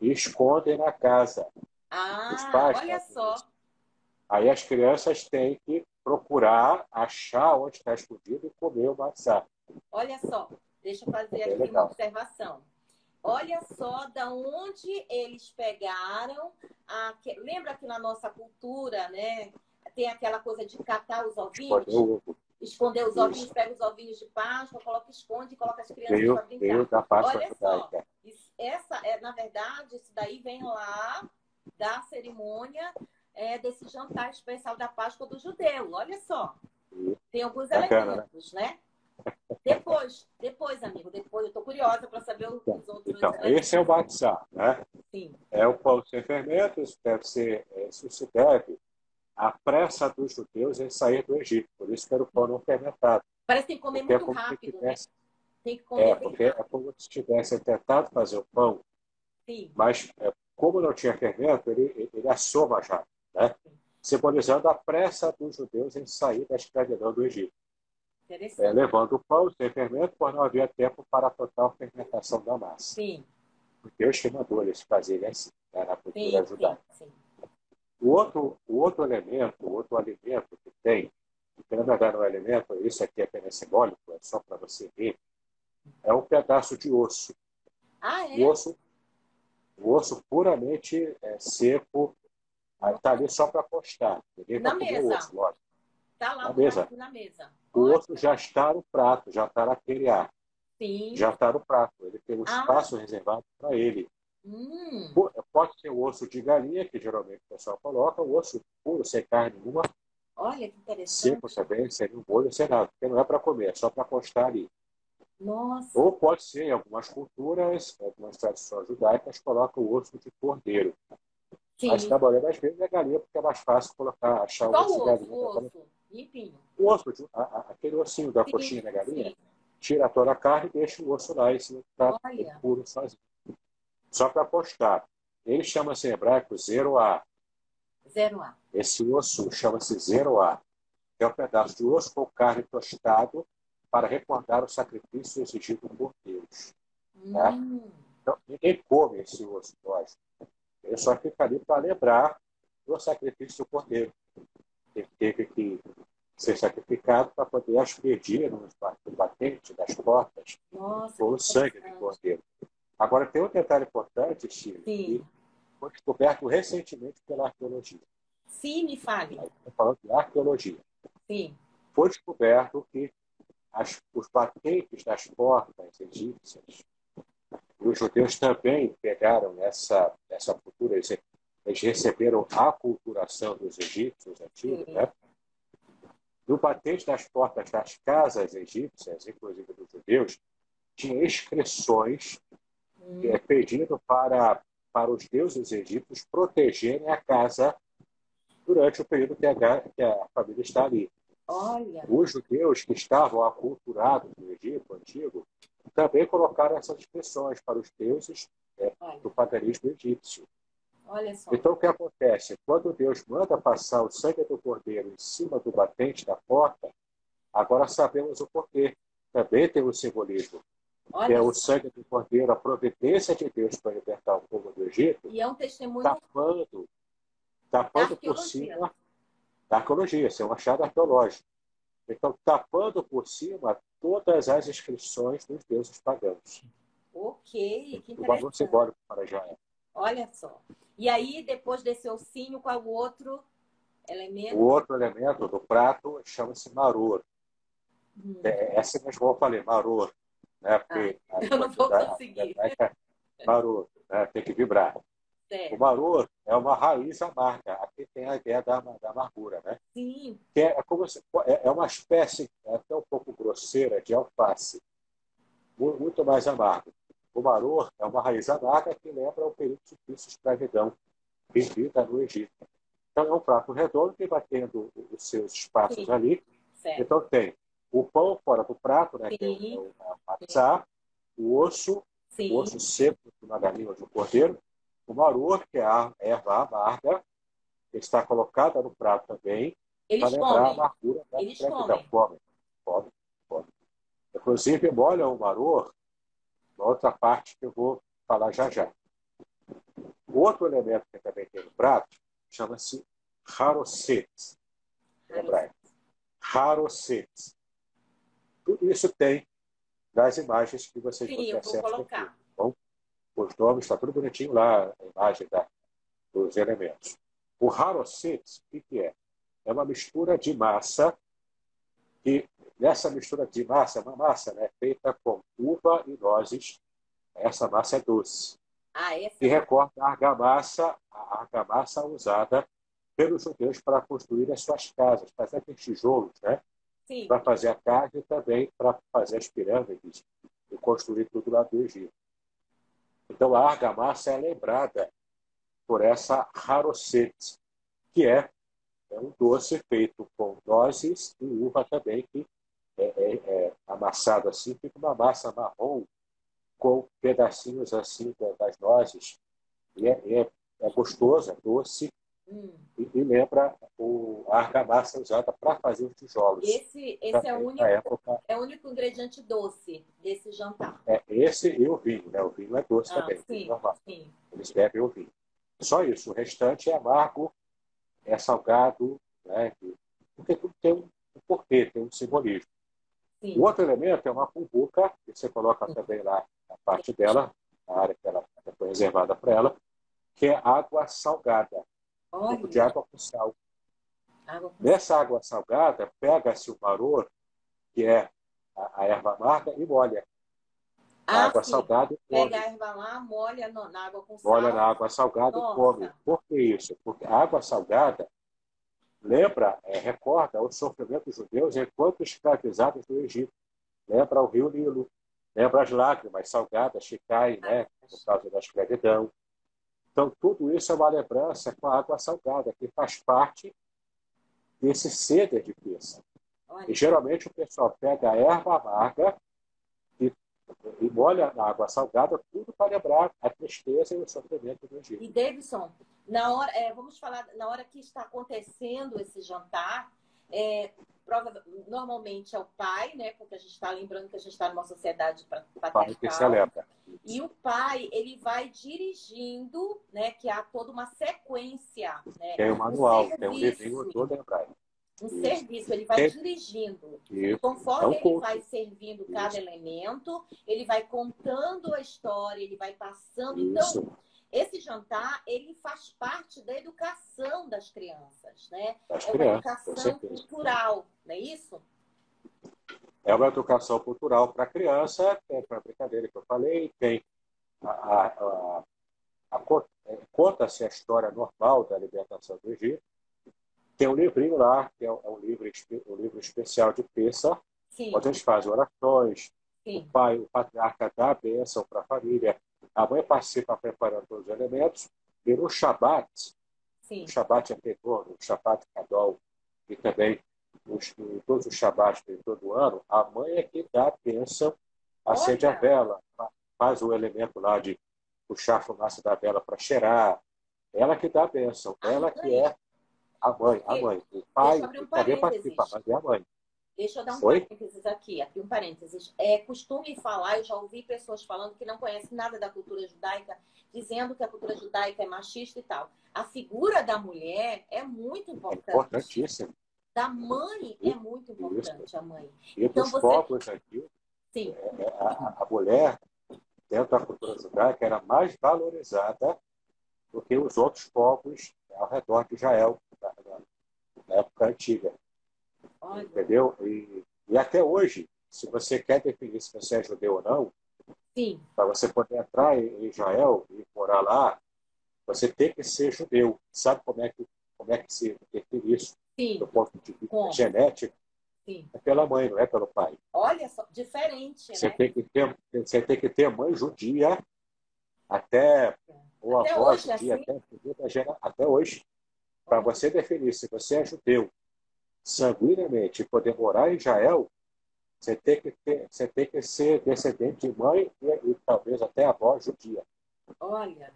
e escondem na casa. Ah, Os pais olha fazem só. Aí as crianças têm que procurar achar onde está escondido e comer o maçã. Olha só, deixa eu fazer É aqui legal. uma observação. Olha só da onde eles pegaram. A... Lembra que na nossa cultura, né? Tem aquela coisa de catar os ovinhos? Esconder os ovinhos, pega os ovinhos de Páscoa, coloca, esconde e coloca as crianças para brincar. Da Páscoa Olha só, isso, essa é, na verdade, isso daí vem lá da cerimônia é, desse jantar especial da Páscoa do judeu. Olha só. Tem alguns Bacana, né? elementos, né? Depois, depois, amigo, depois eu estou curiosa para saber os então, outros. Então, esse é o batizar, né? Sim. É o pão sem fermento, isso deve ser, é, isso se deve à pressa dos judeus em sair do Egito. Por isso que era o pão não fermentado. Parece que tem que comer porque é muito é rápido, tivesse, né? Tem que comer é, porque rápido. é como se tivessem tentado fazer o pão, Sim. mas é, como não tinha fermento, ele, ele assou mais rápido, né? simbolizando a pressa dos judeus em sair da escravidão do Egito. É, levando o pão sem fermento, pois não havia tempo para a total fermentação da massa. Sim. Deus que mandou eles fazerem assim, né, na cultura sim, judaica. Sim, sim. O outro, o outro elemento, o outro alimento que tem, que na verdade não é alimento, isso aqui é apenas simbólico, é só para você ver, é um pedaço de osso. Ah, é? O osso, o osso puramente é, seco, está ali só para postar. Na mesa. O osso, lógico. Está lá na mesa. na mesa. O osso já está no prato, já está naquele ar. Sim. Já está no prato. Ele tem um ah. espaço reservado para ele. Hum. Pode ser o osso de galinha, que geralmente o pessoal coloca, o osso puro, sem carne nenhuma. Olha que interessante. Seco também, sem um molho, sem nada. Porque não é para comer, é só para constar ali. Nossa. Ou pode ser, em algumas culturas, algumas tradições judaicas, colocam o osso de cordeiro. Sim. Mas maioria das vezes é galinha, porque é mais fácil colocar, achar Qual o osso de galinha. O osso? Limpinho. O osso, a, a, aquele ossinho da sim, coxinha da galinha, sim. tira toda a carne e deixa o osso lá em cima do puro sozinho. Só para postar. Ele chama-se em hebraico zero a Zero a Esse osso chama-se zero a É um pedaço de osso com carne tostado para recordar o sacrifício exigido por Deus. Tá? Hum. Então, ninguém come esse osso, lógico. Ele só fica ali para lembrar do sacrifício do cordeiro. Ele teve que ser sacrificado para poder aspergir nos batentes das portas Nossa, com o sangue do cordeiro. Agora, tem um detalhe importante, Chico, que foi descoberto recentemente pela arqueologia. Sim, me fale. Estou falando de arqueologia. Sim. Foi descoberto que as, os batentes das portas egípcias, e os judeus também pegaram essa, essa cultura, eles, eles receberam a culturação dos egípcios antigos, Sim. né? No batente das portas das casas egípcias, inclusive dos judeus, tinha inscrições. É, pedindo para, para os deuses egípcios protegerem a casa durante o período que a, que a família está ali. Olha. Os judeus que estavam aculturados no Egito antigo também colocaram essas inscrições para os deuses é, do paganismo egípcio. Então, o que acontece? Quando Deus manda passar o sangue do cordeiro em cima do batente da porta, agora sabemos o porquê. Também tem um simbolismo. Olha é o sangue do cordeiro, a providência de Deus para libertar o povo do Egito. E é um testemunho. Tapando, tapando por cima da arqueologia, isso é um achado arqueológico. Então, tapando por cima todas as inscrições dos deuses pagãos. Ok, que interessante. O valor simbólico para Israel. Olha só. E aí, depois desse ossinho, qual o outro elemento? O outro elemento do prato chama-se maror. Hum. É, essa mesmo eu falei, maror. Né? Porque ah, eu não vou conseguir. Maror, né? tem que vibrar. Certo. O maror é uma raiz amarga. Aqui tem a ideia da, da amargura, né? Sim. Que é, é, como se, é, é uma espécie, é até um pouco grosseira, de alface. Muito mais amargo. O maror é uma raiz amarga que lembra o período de escravidão vivida no Egito. Então, é um prato redondo que vai tendo os seus espaços Sim. ali. Certo. Então, tem o pão fora do prato, né, que é o, matzá, o osso, Sim. o osso seco na galinha de um cordeiro, o maror, que é a erva amarga, que está colocada no prato também, para lembrar a amargura da Eles comem. Come, come, come. Inclusive, molha o maror uma outra parte que eu vou falar já já. Outro elemento que também tem no prato chama-se haroset. Haroset. Tudo isso tem nas imagens que vocês Sim, vão ter acesso aqui. Tá bom, os nomes está tudo bonitinho lá, a imagem da, dos elementos. O haroset, o que, é? É uma mistura de massa que nessa mistura de massa, uma massa né, feita com uva e nozes, essa massa é doce. Ah, essa... E recorda a argamassa, a argamassa usada pelos judeus para construir as suas casas, fazer aqueles tijolos, né? Para fazer a casa e também para fazer as pirâmides e construir tudo lá do Egito. Então a argamassa é lembrada por essa harocete, que é, é um doce feito com nozes e uva também, que é, é, é amassado assim, fica uma massa marrom com pedacinhos assim das nozes. E é, é, é gostoso, é doce, hum. e, e, lembra o, a argamassa usada para fazer os tijolos. Esse, esse é, o único, época, é o único ingrediente doce desse jantar. É, esse e o vinho, né? O vinho é doce ah, também, sim, normal. Sim. Eles bebem o vinho. Só isso, o restante é amargo, é salgado, né? porque tudo tem um porquê, tem um simbolismo. Sim. O outro elemento é uma cumbuca, que você coloca também lá na parte dela, na área que ela foi reservada para ela, que é água salgada. Um pouco de água com sal. Água com Nessa sal. água salgada, pega-se o maror, que é a, a erva amarga, e molha. Ah, água sim. salgada e come. Pega a erva lá, molha no, na água com sal. Molha na água salgada Nossa. e come. Por que isso? Porque a água salgada lembra, é, recorda o sofrimento dos judeus enquanto escravizados no Egito. Lembra o rio Nilo, lembra as lágrimas salgadas que caem né, por causa da escravidão. Então, tudo isso é uma lembrança com a água salgada, que faz parte desse ceder de peça. E geralmente o pessoal pega a erva amarga e, e molha na água salgada, tudo para lembrar a tristeza e o sofrimento do Egito. E Davidson, na hora, é, vamos falar, na hora que está acontecendo esse jantar, é, prova, normalmente é o pai, né? Porque a gente está lembrando que a gente está numa sociedade patriarcal. E o pai, ele vai dirigindo, né? Que há toda uma sequência. Né, tem o manual, um tem um livrinho todo hebraico. Um Isso. serviço, ele vai dirigindo. Isso. Conforme é ele vai servindo cada Isso. elemento, ele vai contando a história, ele vai passando. Então, esse jantar, ele faz parte da educação das crianças, né? Das é uma educação cultural, não é isso? É uma educação cultural para a criança, tem a brincadeira que eu falei, tem a, a, a, a é, conta-se a história normal da libertação do Egito. Tem um livrinho lá, que é um, é livro, um livro especial de Pessa, onde a gente faz orações, Sim. o pai, o patriarca dá a bênção para a família, a mãe participa preparando todos os elementos. No Shabat, Sim. o Shabat anterior, o Shabat Kadol, e também os, todos os Shabats de todo ano, a mãe é que dá a bênção, acende Olha. a vela, faz o elemento lá de puxar a fumaça da vela para cheirar. Ela que dá a bênção, ela que é a mãe, a mãe. O pai um também participa, mas é a mãe. Deixa eu dar um Oi? parênteses aqui, aqui um parênteses. É costume falar, eu já ouvi pessoas falando que não conhecem nada da cultura judaica, dizendo que a cultura judaica é machista e tal. A figura da mulher é muito importante. É importantíssima. Da mãe é muito importante, Isso. a mãe. E então, dos você... povos aqui, Sim. É, é, a, a mulher, dentro da cultura judaica, era mais valorizada do que os outros povos ao redor de Israel, na época antiga. Olha. Entendeu? E, e até hoje, se você quer definir se você é judeu ou não, para você poder entrar em Israel e morar lá, você tem que ser judeu. Sabe como é que, como é que se define isso? Sim. Do ponto de vista como? genético? Sim. É pela mãe, não é pelo pai. Olha só, diferente, você né? Tem que ter, você tem que ter mãe judia até, ou até avó hoje, judia, assim? até, até hoje. Para você definir se você é judeu sanguineamente e poder morar em Israel, você tem que, ter, você tem que ser descendente de mãe e, e talvez até avó judia. Olha.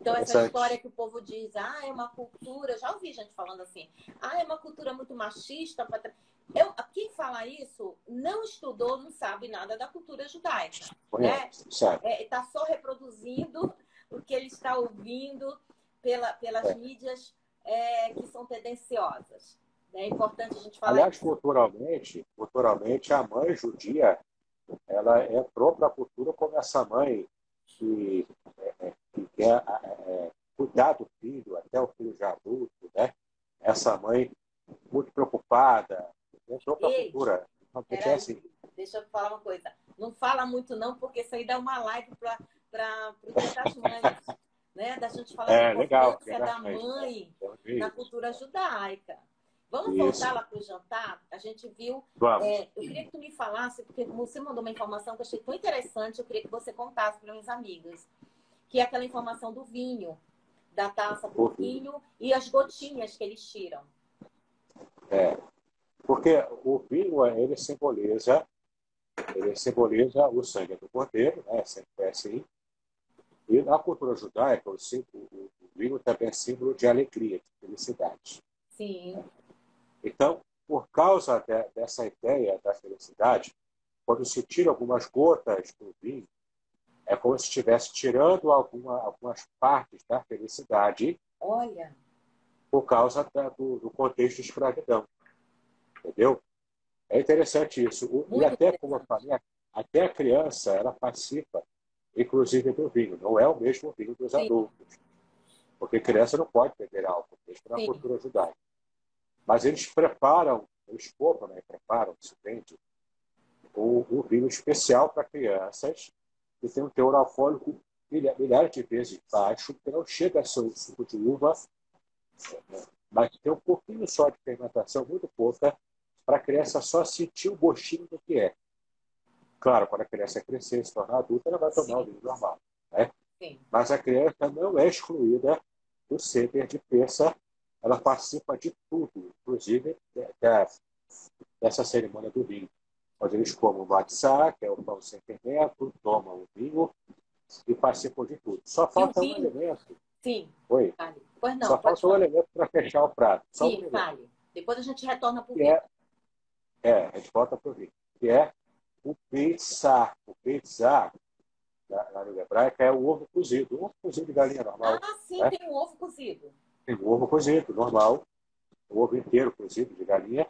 Então, essa história que o povo diz, ah, é uma cultura, já ouvi gente falando assim, ah, é uma cultura muito machista. Eu, quem fala isso não estudou, não sabe nada da cultura judaica. né? Está é, tá só reproduzindo o que ele está ouvindo pela, pelas é. mídias é, que são tendenciosas. É importante a gente falar. Aliás, isso. culturalmente, culturalmente, a mãe judia, ela entrou para a cultura como essa mãe que, é, é que quer é, é, cuidar do filho, até o filho já adulto, né? Essa mãe muito preocupada, entrou para a cultura. É assim. Deixa eu falar uma coisa. Não fala muito não, porque isso aí dá uma live para Dia das Mães. né? Da gente falar é, da importância da mãe na cultura judaica. Vamos Isso. voltar lá para o jantar? A gente viu. É, eu queria que tu me falasse, porque você mandou uma informação que eu achei tão interessante, eu queria que você contasse para meus amigos. Que é aquela informação do vinho, da taça do vinho e as gotinhas que eles tiram. É. Porque o vinho, ele simboliza, ele simboliza o sangue do cordeiro, né? Sempre foi assim. E na cultura judaica, o, o, o vinho também é símbolo de alegria, de felicidade. Sim. Então, por causa de, dessa ideia da felicidade, quando se tira algumas gotas do vinho, é como se estivesse tirando alguma, algumas partes da felicidade. Olha. Por causa da, do, do, contexto de escravidão. Entendeu? É interessante isso. Muito e até, como eu falei, até a criança, ela participa, inclusive, do vinho. Não é o mesmo vinho dos Sim. adultos. Porque criança não pode beber álcool, mesmo na cultura judaica. Mas eles preparam, eles compram, né? preparam, se vende, um, um vinho especial para crianças, que tem um teor alcoólico milhares de vezes baixo, que não chega a ser o suco de uva, mas tem um pouquinho só de fermentação, muito pouca, para a criança só sentir o gostinho do que é. Claro, quando a criança crescer, se tornar adulta, ela vai tomar Sim. o vinho normal. Né? Mas a criança não é excluída do ceder de peça ela participa de tudo, inclusive dessa cerimônia do vinho, onde eles comem o matzá, que é o pão sem fermento, tomam o vinho e participam de tudo. Só falta um elemento. Sim. Oi? Vale. Pois não, Só falta um elemento para fechar o prato. Só Sim, um vale. Depois a gente retorna para o vinho. É, é, a gente volta para o vinho. Que é o pizza. O pizza, na, língua hebraica, é o ovo cozido. O ovo cozido de galinha normal. Ah, sim, né? tem o ovo cozido. Tem o ovo cozido, normal, o ovo inteiro cozido de galinha,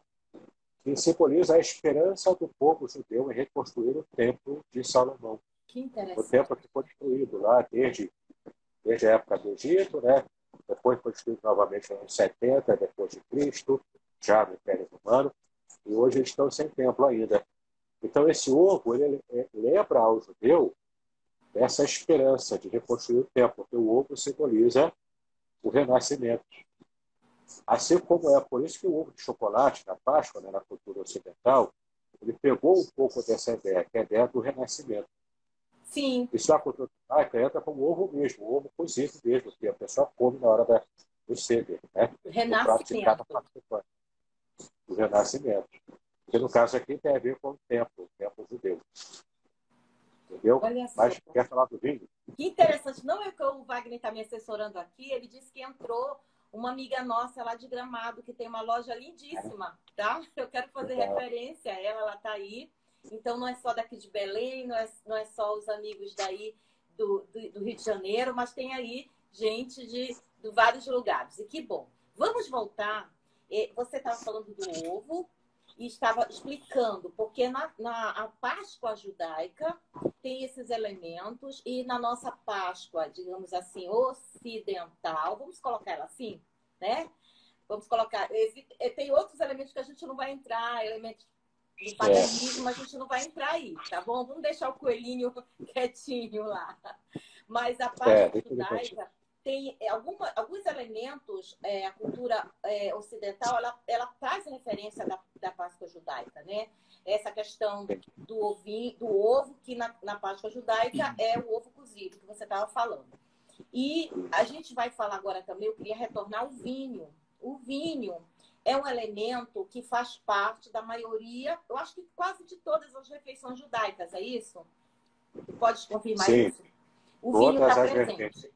que simboliza a esperança do povo judeu em reconstruir o templo de Salomão. Que interessante. O templo que foi destruído lá desde, desde a época do Egito, né? depois foi destruído novamente nos anos 70 depois de Cristo, já no Império Romano, e hoje eles estão sem templo ainda. Então esse ovo ele lembra ao judeu essa esperança de reconstruir o templo, porque o ovo simboliza o renascimento. Assim como é por isso que o ovo de chocolate na Páscoa, né, na cultura ocidental, ele pegou um pouco dessa ideia, que é a ideia do renascimento. Sim. Isso a cultura judaica entra como ovo mesmo, o ovo cozido mesmo, que a pessoa come na hora da, do ceder. Né? Renascimento. O renascimento. Que no caso aqui tem a ver com o templo, o templo judeu. Entendeu? Mas quer falar do vinho? Que interessante. Não é que o Wagner está me assessorando aqui. Ele disse que entrou uma amiga nossa lá de Gramado, que tem uma loja lindíssima, tá? Eu quero fazer referência a ela, ela está aí. Então, não é só daqui de Belém, não é, não é só os amigos daí do, do, do Rio de Janeiro, mas tem aí gente de, de vários lugares. E que bom. Vamos voltar. Você estava falando do ovo, e estava explicando, porque na, na a Páscoa judaica tem esses elementos, e na nossa Páscoa, digamos assim, ocidental, vamos colocar ela assim, né? Vamos colocar. Tem outros elementos que a gente não vai entrar, elementos do paganismo, a gente não vai entrar aí, tá bom? Vamos deixar o coelhinho quietinho lá. Mas a Páscoa é, judaica tem é, alguma, alguns elementos, é, a cultura é, ocidental, ela, ela traz referência da, da Páscoa judaica, né? Essa questão do, ovinho, do ovo, que na, na Páscoa judaica é o ovo cozido, que você estava falando. E a gente vai falar agora também, eu queria retornar ao vinho. O vinho é um elemento que faz parte da maioria, eu acho que quase de todas as refeições judaicas, é isso? Pode confirmar Sim. isso? O vinho está presente.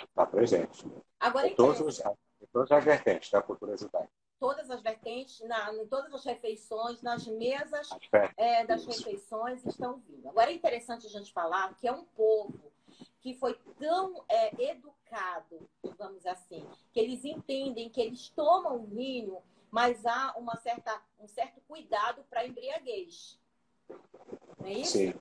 Está presente. Agora, em, todos os, em todas as vertentes da cultura judaica. Todas as vertentes, na, em todas as refeições, nas mesas é, das refeições estão vindo. Agora é interessante a gente falar que é um povo que foi tão é, educado, vamos assim, que eles entendem que eles tomam vinho, mas há uma certa, um certo cuidado para embriaguez. Não é isso? Sim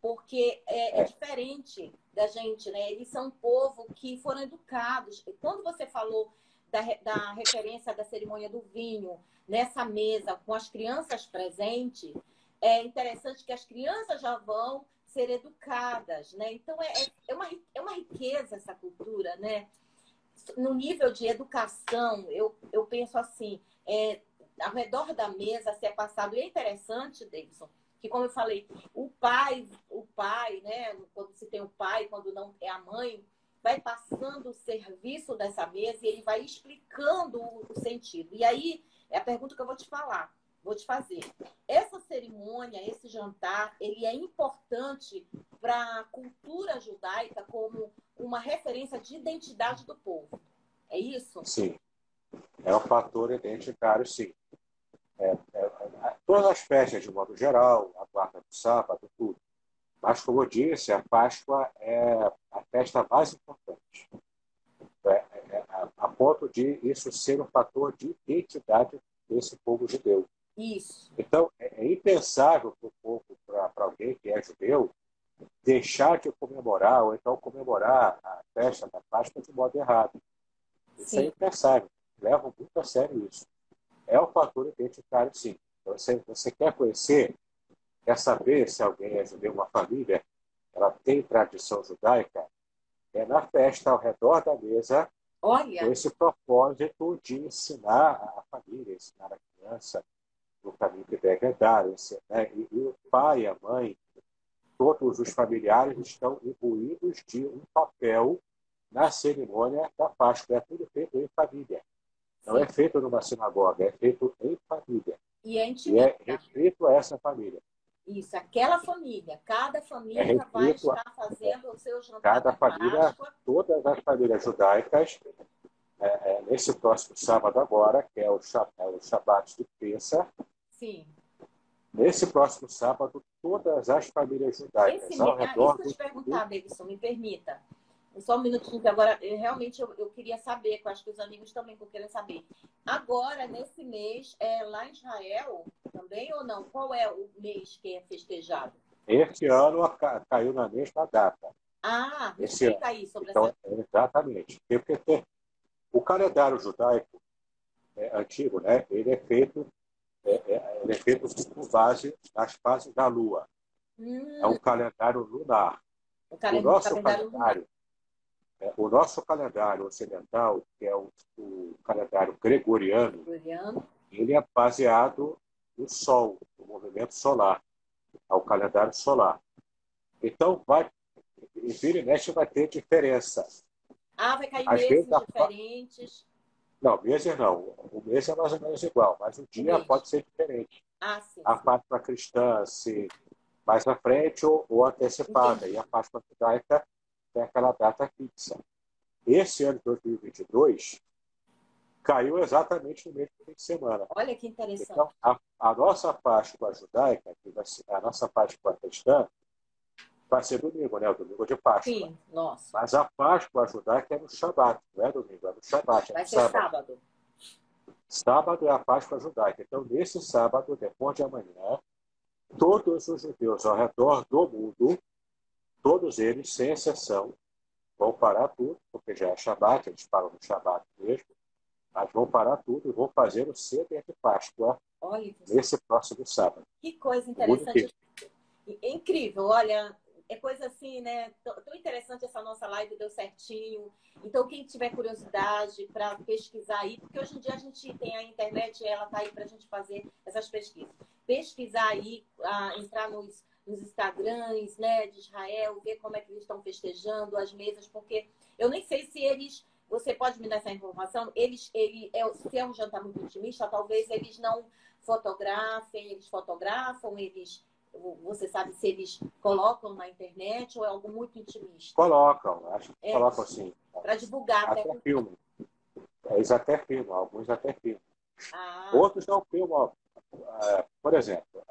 porque é, é, diferente da gente, né? Eles são um povo que foram educados. Quando você falou da, da referência da cerimônia do vinho, nessa mesa com as crianças presentes, é interessante que as crianças já vão ser educadas, né? Então é, é, é uma, é uma riqueza essa cultura, né? No nível de educação, eu, eu penso assim, é, ao redor da mesa ser passado, e é interessante, Davidson, que como eu falei, o pai, o pai, né? Quando se tem o pai, quando não é a mãe, vai passando o serviço dessa mesa e ele vai explicando o sentido. E aí é a pergunta que eu vou te falar, vou te fazer. Essa cerimônia, esse jantar, ele é importante para a cultura judaica como uma referência de identidade do povo. É isso? Sim. É um fator identitário, sim. É, é, é, todas as festas, de modo geral, a guarda do sábado, tudo. Mas, como eu disse, a Páscoa é a festa mais importante. É, é, é, a ponto de isso ser um fator de identidade desse povo judeu. Isso. Então, é, é impensável para o povo, para alguém que é judeu, deixar de comemorar, ou então comemorar a festa da Páscoa de modo errado. Isso sim. é impensável. Levam muito a sério isso. É um fator identitário, sim. Então, você, você quer conhecer quer saber se alguém é judeu, uma família, ela tem tradição judaica, é na festa ao redor da mesa, Olha. com esse propósito de ensinar a família, ensinar a criança no caminho que deve andar. E, e o pai, a mãe, todos os familiares estão imbuídos de um papel na cerimônia da Páscoa. É tudo feito em família. Não é feito numa sinagoga, é feito em família. E é, e é restrito a essa família. Isso, aquela família. Cada família é vai estar fazendo o seu jantar. Cada família, Páscoa. todas as famílias judaicas, é, é, nesse próximo sábado agora, que é o, é o Shabat de Pensa. Sim. Nesse próximo sábado, todas as famílias judaicas Esse, ao ah, redor... Isso que eu te perguntar, Davidson, me permita. Só um minutinho, que agora eu, realmente eu, eu, queria saber, que eu acho que os amigos também estão querendo saber. Agora, nesse mês, é lá em Israel também ou não? Qual é o mês que é festejado? Este ano caiu na mesma data. Ah, explica aí sobre então, essa... Exatamente. Porque tem, o calendário judaico é, antigo, né, ele é feito é, é, ele é feito com base nas fases da Lua. Hum. É um calendário lunar. O, o nosso calendário, calendário o nosso calendário ocidental, que é o, o calendário gregoriano, gregoriano, ele é baseado no Sol, no movimento solar, ao calendário solar. Então, vai, em vira e mexe vai ter diferença. Ah, vai cair Às meses vezes, diferentes. Não, meses não. O mês é mais ou menos igual, mas o dia pode ser diferente. Ah, sim, a Páscoa cristã, se mais à frente ou, ou antecipada. Entendi. E a Páscoa judaica tem aquela data fixa. Esse ano de 2022 caiu exatamente no mesmo fim de semana. Olha que interessante. Então, a, a nossa Páscoa judaica, que vai ser, a nossa Páscoa cristã, vai ser domingo, né? O domingo de Páscoa. Sim, nossa. Mas a Páscoa judaica é no Shabat, não é domingo, é no Shabat. É vai no ser sábado. sábado. Sábado é a Páscoa judaica. Então, nesse sábado, depois de amanhã, todos os judeus ao redor do mundo todos eles, sem exceção, vão parar tudo, porque já é Shabat, eles param no Shabat mesmo, mas vão parar tudo e vão fazer o Seder de Páscoa olha, nesse próximo sábado. Que coisa interessante. É incrível, olha, é coisa assim, né? Tão interessante essa nossa live, deu certinho. Então, quem tiver curiosidade para pesquisar aí, porque hoje em dia a gente tem a internet, ela está aí para a gente fazer essas pesquisas. Pesquisar aí, entrar nos nos Instagrams né, de Israel, ver como é que eles estão festejando as mesas, porque eu nem sei se eles. Você pode me dar essa informação? Eles, ele, é, se é um jantar muito intimista, talvez eles não fotografem, eles fotografam, eles. Você sabe se eles colocam na internet ou é algo muito intimista? Colocam, acho que é, colocam sim. Para divulgar. Até, até filme. Eles até filmam, alguns até filmam. Ah. Outros não filmam. É, por exemplo,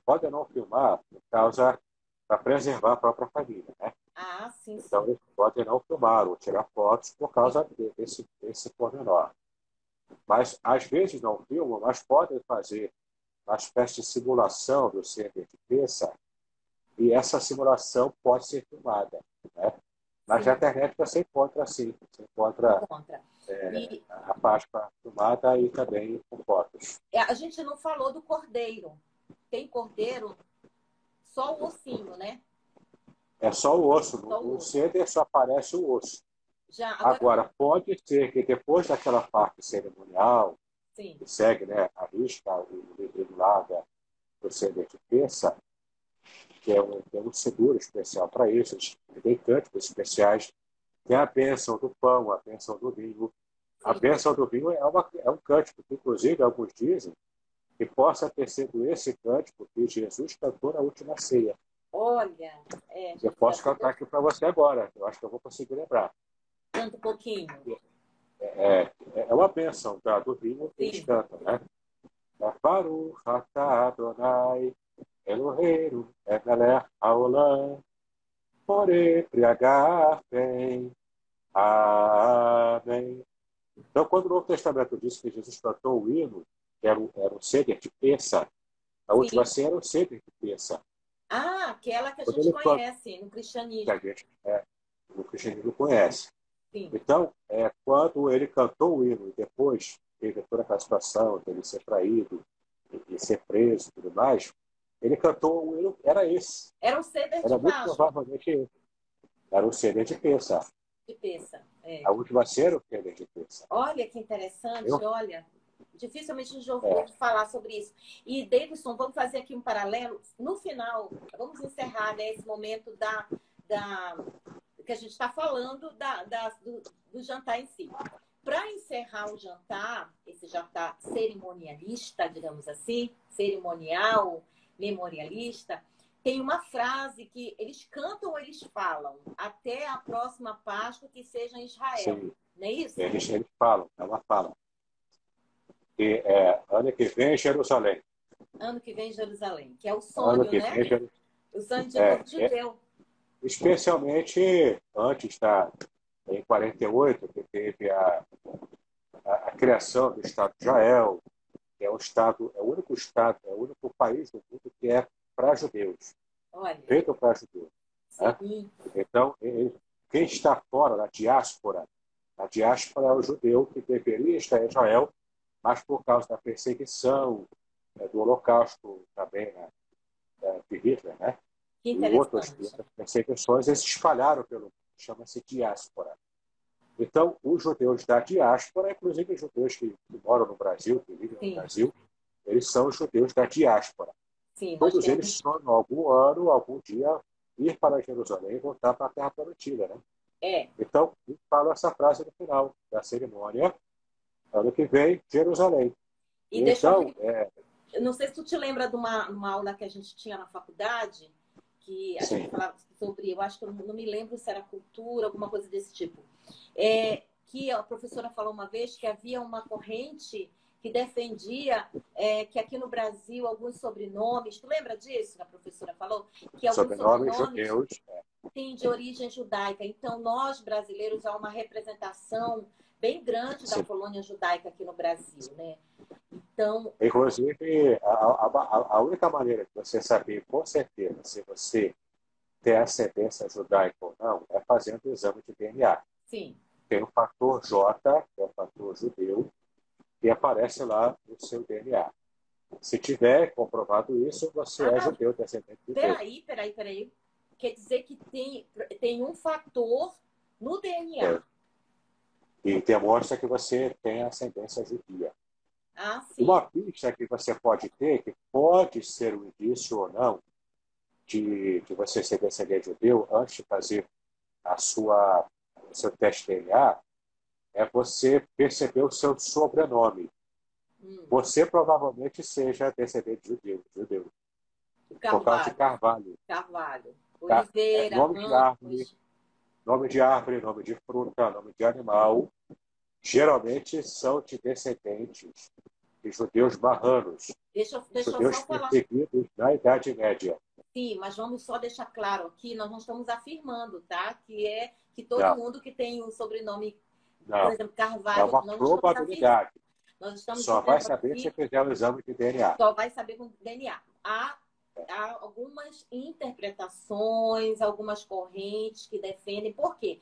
podem não filmar por causa para preservar a própria família, né? Ah, sim, sim. Então eles podem não filmar ou tirar fotos por causa desse, desse pormenor. Mas às vezes não filmam, mas podem fazer uma espécie de simulação do centro de peça e essa simulação pode ser filmada, né? Mas na internet você encontra assim, você encontra, encontra. É, e, a Páscoa filmada e também com fotos. É, a gente não falou do cordeiro. Tem cordeiro, só o ossinho, né? É só o osso. Só no, ceder só aparece o osso. Já, agora... agora... pode ser que depois daquela parte cerimonial, Sim. que segue né, a risca, o livro lá da, do ceder de peça, que é um, é um seguro especial para isso, tem cânticos especiais, tem a bênção do pão, a bênção do vinho. A bênção do vinho é, uma, é um cântico que, inclusive, alguns dizem que possa ter sido esse cântico que Jesus cantou na última ceia. Olha, é, eu posso cantar aqui para você agora. Eu acho que eu vou conseguir lembrar. Canta um pouquinho. É, é, é uma bênção tá, do vinho que eles cantam, né? Baruch atah Adonai Eloheinu Emelech Haolam More Priagar Bem Amém. Então, quando o Novo Testamento diz que Jesus cantou o hino, era era um ceder de peça, a última ceia era um ceder de peça. Ah, aquela que a gente conhece no cristianismo. Que a gente, é, no cristianismo conhece. Sim. Então, é, quando ele cantou o hino e depois teve toda aquela situação dele ser traído e, e ser preso e tudo mais, ele cantou o hino, era esse. Era um CD de Era muito provavelmente esse. Era um CD de peça. De peça, é. A última cena o CD de peça. Olha que interessante, Eu... olha. Dificilmente a gente ouviu é. falar sobre isso. E, Davidson, vamos fazer aqui um paralelo. No final, vamos encerrar né, esse momento da, da que a gente está falando da, da do, do jantar em si. Para encerrar o jantar, esse jantar cerimonialista, digamos assim, cerimonial, memorialista, tem uma frase que eles cantam ou eles falam até a próxima Páscoa que seja em Israel. Sim. Não é isso? Eles, eles falam, ela fala que é, ano que vem Jerusalém. Ano que vem Jerusalém, que é o sonho, né? Vem, o sonho de é, todo é, judeu. É, especialmente antes da em 48, que teve a, a, a, criação do Estado de Israel, que é o estado, é o único estado, é o único país do mundo que é para judeus. Olha. Feito para judeus. Né? Então, quem está fora da diáspora, a diáspora é o judeu que deveria estar em Israel, mas por causa da perseguição, né, do Holocausto também, né, de Hitler, né? e outras, outras perseguições, eles se espalharam pelo chama-se diáspora. Então, os judeus da diáspora, inclusive os judeus que, que moram no Brasil, que vivem Sim. no Brasil, eles são os judeus da diáspora. Sim, Todos eles sonham algum ano, algum dia, ir para Jerusalém e voltar para a Terra Prometida, né? É. Então, falo essa frase no final da cerimônia, ano que vem, Jerusalém. E então, eu... É... Não sei se tu te lembra de uma, uma aula que a gente tinha na faculdade, que a Sim. gente falava sobre, eu acho que eu não, me lembro se era cultura, alguma coisa desse tipo. É, que a professora falou uma vez que havia uma corrente que defendia é, que aqui no Brasil alguns sobrenomes, tu lembra disso que a professora falou? Que alguns sobrenomes, sobrenomes têm de origem judaica. Então, nós brasileiros há uma representação bem grande da Sim. colônia judaica aqui no Brasil, né? Então, inclusive a, a, a única maneira de você saber com certeza se você tem ascendência judaica ou não é fazendo o exame de DNA. Sim. Tem o fator J, que é o fator judeu, e aparece lá no seu DNA. Se tiver comprovado isso, você é ah, é judeu descendente de Peraí, peraí, peraí. Quer dizer que tem, tem um fator no DNA. É. E demonstra que você tem ascendência judia. Ah. Uma pista que você pode ter, que pode ser um indício ou não, de, de você ser descendente judeu, antes de fazer a sua, o seu teste DNA, é você perceber o seu sobrenome. Hum. Você provavelmente seja descendente judeu. judeu por causa de Carvalho. Carvalho. Oliveira, é, nome de árvore, nome de árvore, nome de fruta, nome de animal, geralmente são de descendentes de judeus marranos. Deixa, deixa judeus eu só falar. na Idade Média. Sim, mas vamos só deixar claro aqui, nós não estamos afirmando, tá? Que é que todo não. mundo que tem o sobrenome, não. por exemplo, Carvalho, é uma probabilidade. Nós estamos só vai saber aqui, se fizer o exame de DNA. Só vai saber com DNA. Há, há algumas interpretações, algumas correntes que defendem. Por quê?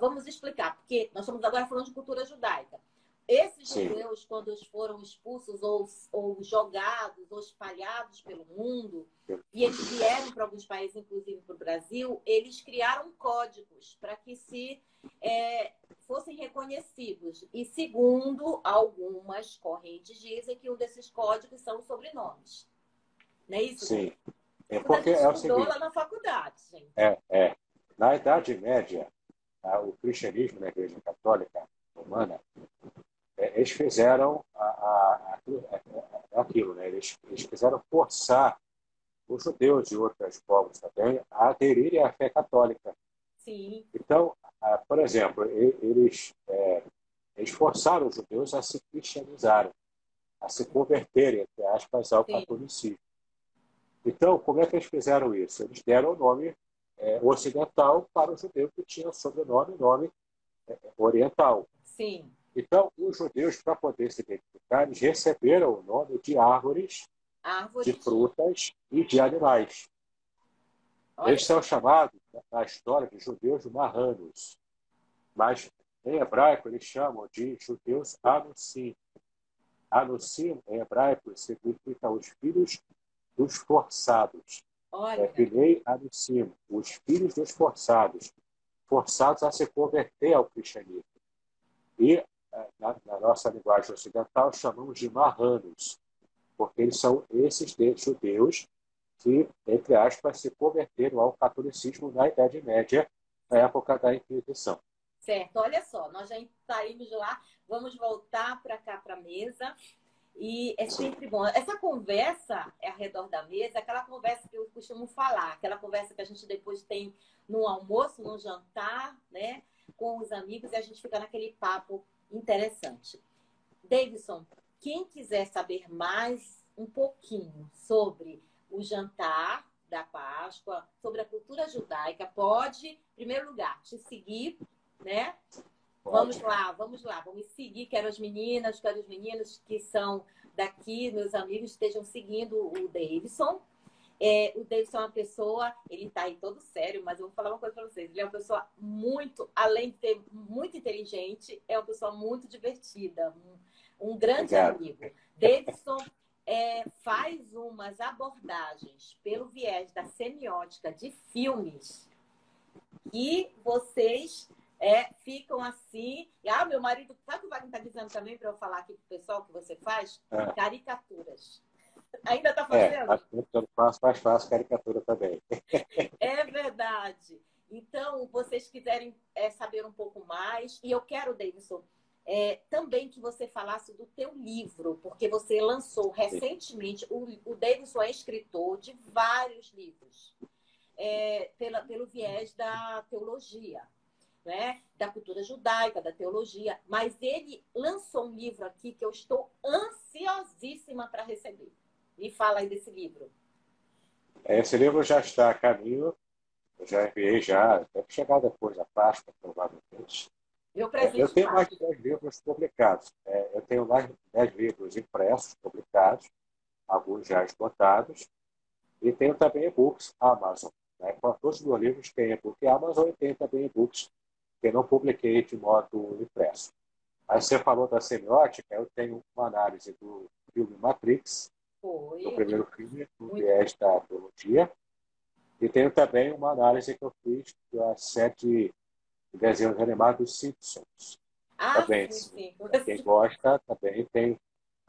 Vamos explicar, porque nós estamos agora falando de cultura judaica. Esses Sim. judeus, quando eles foram expulsos ou, ou jogados ou espalhados pelo mundo, e eles vieram para alguns países, inclusive para o Brasil, eles criaram códigos para que se é, fossem reconhecidos. E segundo algumas correntes dizem que um desses códigos são os sobrenomes. Não é isso? Sim. É porque a é o estudou seguinte, lá na faculdade, gente. é, é, na Idade Média, a- o cristianismo na Igreja Católica Romana, é, eles fizeram a- a- aquilo, é aquilo, né? Eles, eles quiseram forçar os judeus e outros povos também a aderirem à fé católica. Sim, Então, por exemplo, eles, é, eles forçaram os judeus a se cristianizarem, a se converterem, entre aspas, ao Sim. catolicismo. Então, como é que eles fizeram isso? Eles deram o nome é, ocidental para o judeu que tinha sobrenome e nome é, oriental. sim. Então, os judeus, para poder se identificar, eles receberam o nome de árvores, Árvore de frutas e de animais. Olha, Eles são chamados, na história, de judeus marranos. Mas, em hebraico, eles chamam de judeus anussim. Anussim, em hebraico, significa os filhos dos forçados. É olha, Filei anussim, os filhos dos forçados. Forçados a se converter ao cristianismo. E, eh, na, na nossa linguagem ocidental, chamamos de marranos, porque eles são esses de- judeus que, entre aspas, se converteram ao catolicismo na Idade Média, na época da Inquisição. certo. Olha só, nós já saímos de lá, vamos voltar para cá para a mesa. E é sempre bom. Essa conversa é ao redor da mesa, aquela conversa que eu costumo falar, aquela conversa que a gente depois tem no almoço, no jantar, né? Com os amigos e a gente fica naquele papo interessante. Davidson, quem quiser saber mais um pouquinho sobre o jantar da Páscoa, sobre a cultura judaica, pode, em primeiro lugar, te seguir, né? Vamos lá, vamos lá, vamos seguir. Quero as meninas, quero os meninos que são daqui, meus amigos, estejam seguindo o Davidson. É, o Davidson é uma pessoa, ele tá aí todo sério, mas eu vou falar uma coisa para vocês. Ele é uma pessoa muito, além de ser muito inteligente, é uma pessoa muito divertida, um, um grande Obrigado. amigo. Davidson é, faz umas abordagens pelo viés da semiótica de filmes e vocês é, ficam assim. E, ah, meu marido, sabe o que o Wagner está dizendo também para eu falar aqui pro pessoal que você faz? É. Caricaturas. Ainda está É, fazendo? acho que eu faço, mas faço caricatura também. É verdade. Então, vocês quiserem é, saber um pouco mais, e eu quero, Davidson, é, também que você falasse do teu livro, porque você lançou recentemente, o, o Davidson é escritor de vários livros, é, pela, pelo viés da teologia, né? da cultura judaica, da teologia, mas ele lançou um livro aqui que eu estou ansiosíssima para receber. Me fala aí desse livro. Esse livro já está a caminho, eu já enviei já, deve chegar depois da Páscoa, provavelmente. Meu É, presente Eu tenho mais de mágico. 10 livros publicados. É, Eu tenho mais de 10 livros impressos, publicados, alguns já esgotados, e tenho também e-books Amazon. Né? Com Todos os meus livros têm e-book Amazon e tenho também e-books não publiquei de modo impresso. Aí você falou da semiótica, eu tenho uma análise do filme Matrix, Foi. do primeiro filme, Muito viés da teologia, e tenho também uma análise que eu fiz da série de desenhos animados Simpsons. Ah, Também, sim, sim. Quem gosta também tem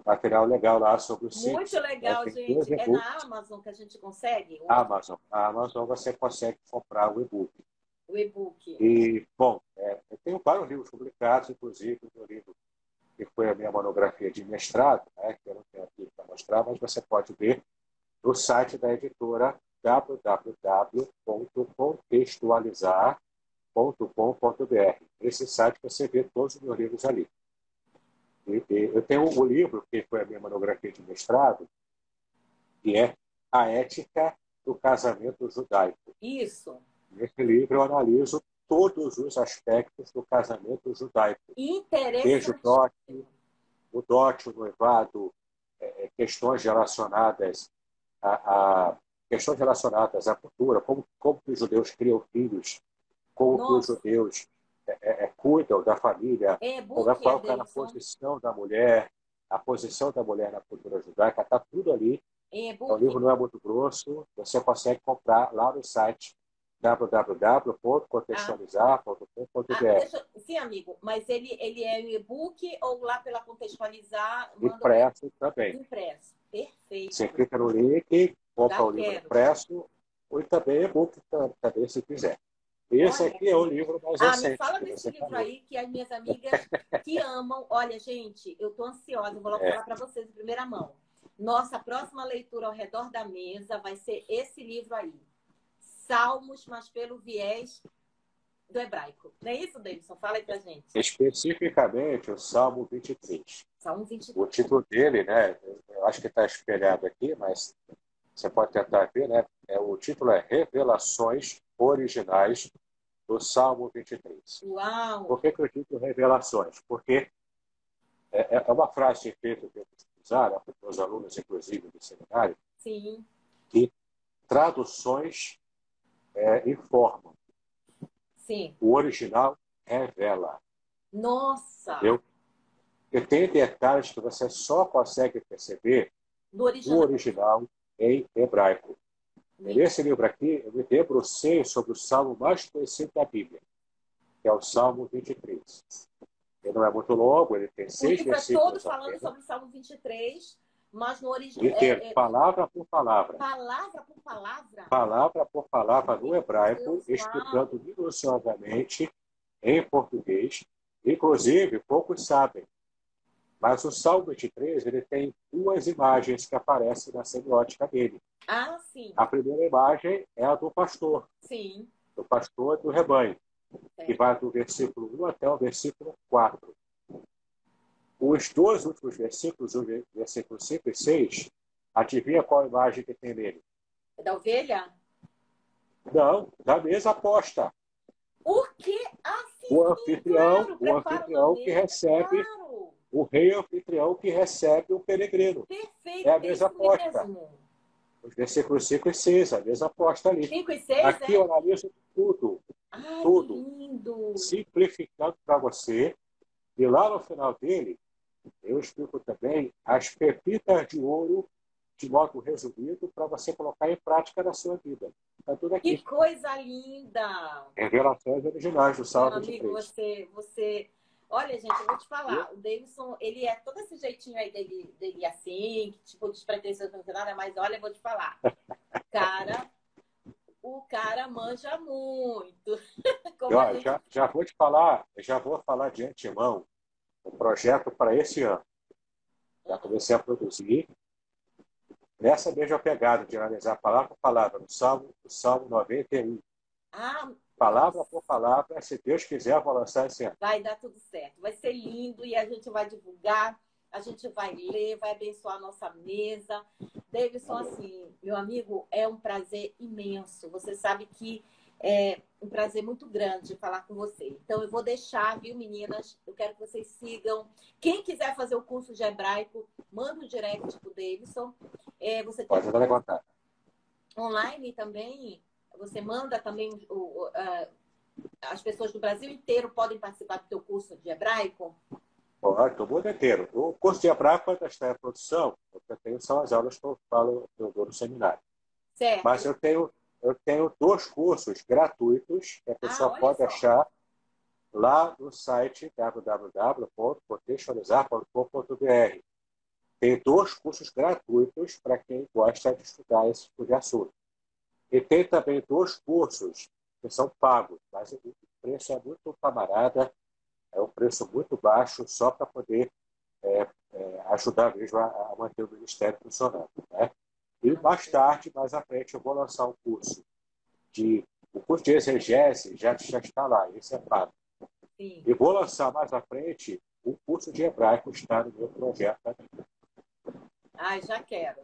material legal lá sobre o Simpsons. Muito legal, né? Gente. É na Amazon que a gente consegue o, Amazon. A Amazon você consegue comprar o e-book. O e-book. E, bom, é, eu tenho vários livros publicados, inclusive o meu livro que foi a minha monografia de mestrado, né, que eu não tenho aqui para mostrar, mas você pode ver no site da editora www.contextualizar.com.br. Nesse site você vê todos os meus livros ali. E, e eu tenho o livro, que foi a minha monografia de mestrado, que é A Ética do Casamento Judaico. Isso. Nesse livro eu analiso todos os aspectos do casamento judaico. Desde o dote, o dote, o noivado, é, é, questões relacionadas a, a- questões relacionadas à cultura, como, como os judeus criam filhos, como que os Nossa. judeus é, é, cuidam da família, é, como é coloca na posição da mulher, a posição da mulher na cultura judaica, está tudo ali. E-book. O livro não é muito grosso, você consegue comprar lá no site www.contextualizar.com.br. Ah, sim, amigo, mas ele, ele é em e-book ou lá pela Contextualizar? Impresso também. Impresso, perfeito. Você clica no link, compra o livro impresso, ou também e-book também, se quiser. Esse olha, aqui é o livro mais ah, recente. Ah, me fala desse livro falou. aí que as minhas amigas que amam. Olha, gente, eu tô ansiosa, vou logo é. falar para vocês em primeira mão. Nossa próxima leitura ao redor da mesa vai ser esse livro aí. Salmos, mas pelo viés do hebraico. Não é isso, Davidson? Fala aí pra gente. Especificamente o Salmo 23. Salmo 23. O título dele, né? Eu acho que está espelhado aqui, mas você pode tentar ver, né? É, o título é Revelações Originais do Salmo 23. Uau! Por que, que eu digo revelações? Porque é, é uma frase de efeito que eu usar, né, para os alunos, inclusive, do seminário, Sim. que traduções é, informam. Sim. O original revela. Nossa! Eu, eu tenho detalhes que você só consegue perceber no original, original em hebraico. Nesse livro aqui, eu me debrucei sobre o salmo mais conhecido da Bíblia, que é o Salmo 23. Ele não é muito longo, ele tem seis versículos. O livro é todo falando sobre o Salmo 23, mas no original. É, é, palavra por palavra. Palavra por palavra? Palavra por palavra no hebraico, Deus, explicando minuciosamente em português. Inclusive, poucos sabem, mas o Salmo 23 ele tem duas imagens que aparecem na semiótica dele. Ah, sim. A primeira imagem é a do pastor. Sim. Do pastor do rebanho, é. que vai do versículo 1 até o versículo 4. Os dois últimos versículos, o versículo 5 e 6, adivinha qual imagem que tem nele? É da ovelha? Não, da mesa aposta. O que? O anfitrião, claro, o anfitrião que recebe, claro. o rei anfitrião que recebe o peregrino. Perfeito. É a mesa aposta. Mesmo. Os versículos 5 e 6, a mesa aposta ali. 5 e 6, Aqui é? eu analiso tudo. Ai, tudo. lindo. Simplificando para você. E lá no final dele, eu explico também as pepitas de ouro de modo resumido para você colocar em prática na sua vida. Está tudo aqui. Que coisa linda! Revelações originais do Salmo Meu amigo, você, você... Olha, gente, eu vou te falar. O Davidson, ele é todo esse jeitinho aí dele, dele assim, tipo, despretensioso, não tem nada, mas olha, eu vou te falar. Cara, o cara manja muito. gente... já, já vou te falar, já vou falar de antemão o projeto para esse ano. Já comecei a produzir. Nessa mesma pegada de analisar palavra por palavra, no Salmo, no Salmo 91. Ah, palavra por palavra, se Deus quiser, vou lançar esse ano. Vai dar tudo certo. Vai ser lindo e a gente vai divulgar, a gente vai ler, vai abençoar a nossa mesa. Davidson, assim, meu amigo, é um prazer imenso. Você sabe que é um prazer muito grande falar com você. Então, eu vou deixar, viu, meninas? Eu quero que vocês sigam. Quem quiser fazer o curso de hebraico, manda o direct pro Davidson. É, você Pode entrar em contato. Online também. Você manda também o, uh, as pessoas do Brasil inteiro podem participar do teu curso de hebraico? Pode, o mundo inteiro. O curso de hebraico, está em produção, o que eu tenho são as aulas que eu falo eu dou no seminário. Certo. Mas eu tenho eu tenho dois cursos gratuitos que a pessoa ah, pode só. achar lá no site www.contextualizar.com.br. Tem dois cursos gratuitos para quem gosta de estudar esse tipo de assunto. E tem também dois cursos que são pagos, mas o preço é muito camarada, é um preço muito baixo, só para poder é, é, ajudar mesmo a, a, manter o Ministério funcionando. Né? E mais tarde, mais à frente, eu vou lançar um curso de. O curso de exegese já, já está lá, esse é pago. Sim. E vou lançar mais à frente o curso de hebraico está no meu projeto. Ai, já quero.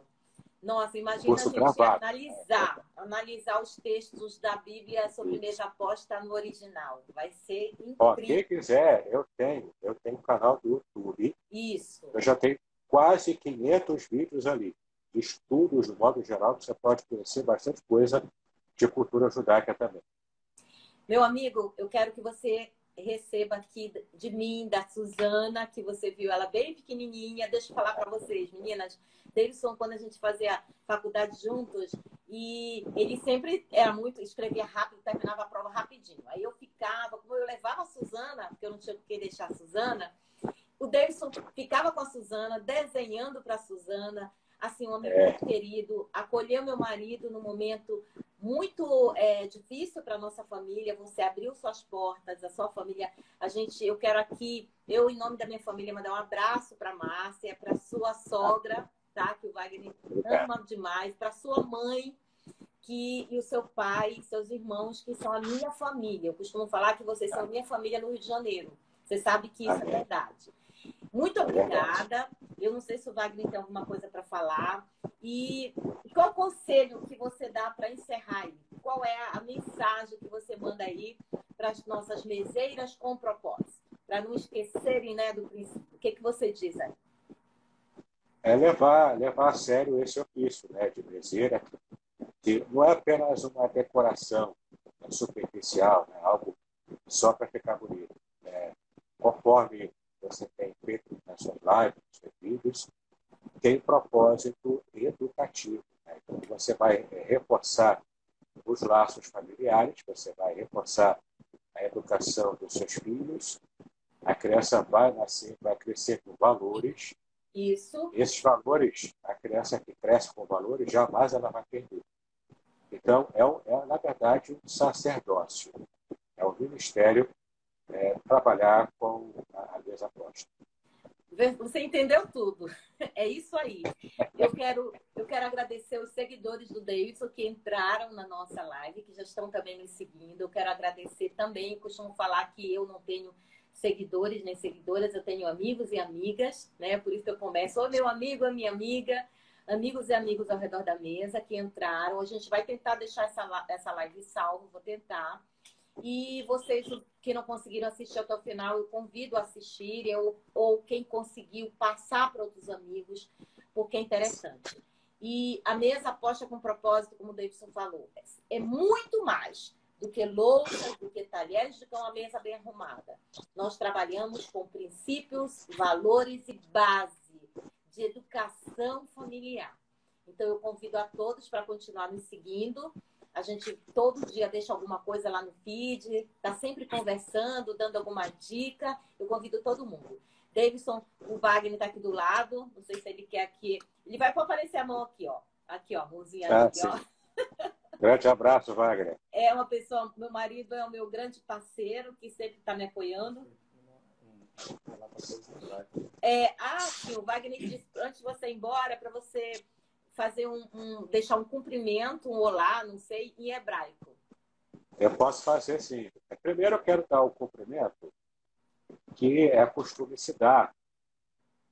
Nossa, imagina a gente gravado. analisar, analisar os textos da Bíblia sobre Igreja Aposta no original. Vai ser incrível. Ó, quem quiser, eu tenho. Eu tenho um canal do YouTube. Isso. Eu já tenho quase 500 vídeos ali estudos, de modo geral, você pode conhecer bastante coisa de cultura judaica também. Meu amigo, eu quero que você receba aqui de mim, da Suzana, que você viu ela bem pequenininha. Deixa eu falar para vocês, meninas. Davidson, quando a gente fazia faculdade juntos, e ele sempre era muito, escrevia rápido, terminava a prova rapidinho. Aí eu ficava, como eu levava a Suzana, porque eu não tinha que deixar a Suzana, o Davidson ficava com a Suzana, desenhando para a Suzana, assim, um homem é. muito querido, acolheu meu marido no momento muito é, difícil para nossa família. Você abriu suas portas, a sua família. A gente, eu quero aqui, eu em nome da minha família, mandar um abraço para Márcia, para sua sogra, tá? Que o Wagner ama demais, para sua mãe, que e o seu pai, seus irmãos, que são a minha família. Eu costumo falar que vocês são minha família no Rio de Janeiro. Você sabe que isso é verdade. Muito obrigada. Eu não sei se o Wagner tem alguma coisa para falar. E qual conselho que você dá para encerrar aí? Qual é a mensagem que você manda aí para as nossas meseiras com propósito? Para não esquecerem né, do princípio. O que, que você diz aí? É levar, levar a sério esse ofício né, de meseira, que não é apenas uma decoração superficial, né, algo só para ficar bonito. Né? Conforme você tem feito nas suas lives, nos seus vídeos, tem propósito educativo. Né? Então, você vai é, reforçar os laços familiares, você vai reforçar a educação dos seus filhos, a criança vai nascer, vai crescer com valores. Isso. Esses valores, a criança que cresce com valores, jamais ela vai perder. Então, é, é na verdade um sacerdócio, é um ministério é, trabalhar com a, a mesa posta. Você entendeu tudo. É isso aí. Eu quero, eu quero agradecer os seguidores do Davidson que entraram na nossa live, que já estão também me seguindo. Eu quero agradecer também, costumo falar que eu não tenho seguidores nem seguidoras, eu tenho amigos e amigas, né? Por isso que eu começo, ô meu amigo, a minha amiga, amigos e amigos ao redor da mesa que entraram. A gente vai tentar deixar essa, essa live salvo, vou tentar. E vocês que não conseguiram assistir até o final, eu convido a assistirem, ou, ou quem conseguiu passar para outros amigos, porque é interessante. E a mesa aposta com propósito, como o Davidson falou, é muito mais do que louças, do que talheres, do que uma mesa bem arrumada. Nós trabalhamos com princípios, valores e base de educação familiar. Então, eu convido a todos para continuar me seguindo. A gente todo dia deixa alguma coisa lá no feed, tá sempre conversando, dando alguma dica. Eu convido todo mundo. Davidson, o Wagner está aqui do lado. Não sei se ele quer aqui. Ele vai aparecer a mão aqui, ó. Aqui, ó, mãozinha ah, aqui, sim. ó. Grande abraço, Wagner. É uma pessoa, meu marido é o meu grande parceiro, que sempre está me apoiando. É, ah, sim, o Wagner disse, antes de você ir embora, para você fazer um, um, deixar um cumprimento, um olá, não sei, em hebraico. Eu posso fazer sim. Primeiro eu quero dar o cumprimento que é costume se dar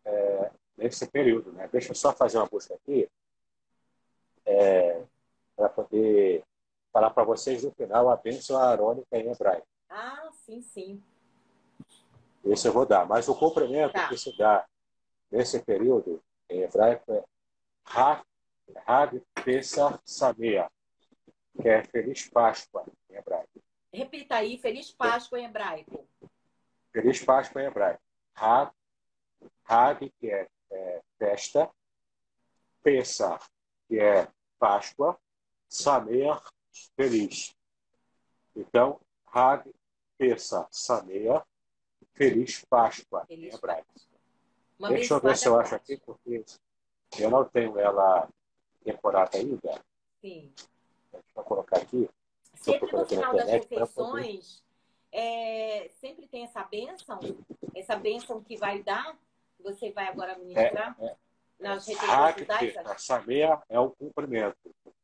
é, nesse período. Né? Deixa eu só fazer uma busca aqui é, para poder falar para vocês no final a bênção arônica em hebraico. Ah, sim, sim. Esse eu vou dar. Mas o cumprimento tá. que se dá nesse período em hebraico é Hag Pesach Samea, que é Feliz Páscoa em hebraico. Repita aí, Feliz Páscoa em hebraico. Feliz Páscoa em hebraico. Hag, Hag que é, é festa, Pesach, que é Páscoa, Samer, feliz. Então, Hag, Pesach, Samer, Feliz Páscoa Feliz em hebraico. Deixa eu ver se eu acho aqui, porque eu não tenho ela temporada ainda. Sim. Deixa eu colocar aqui. Sempre no final das refeições, é, sempre tem essa bênção, essa bênção que vai dar, que você vai agora ministrar é, é. nas refeições judaicas. Essa meia é o cumprimento.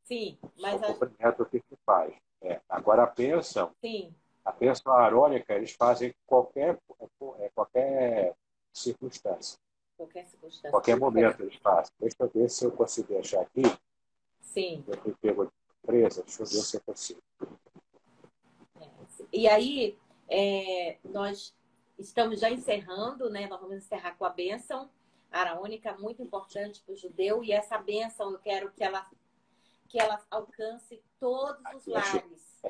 Sim, mas... É o cumprimento que se faz. É. Agora a bênção, Sim. a bênção arônica, eles fazem qualquer, é, qualquer circunstância. Qualquer circunstância. Qualquer momento eles fazem. Deixa eu ver se eu consigo achar aqui. Sim. Eu fui pego de surpresa. Deixa eu ver se eu consigo. É. E aí, é, nós estamos já encerrando, né? Nós vamos encerrar com a bênção araônica, muito importante para o judeu. E essa bênção, eu quero que ela, que ela alcance todos os lares.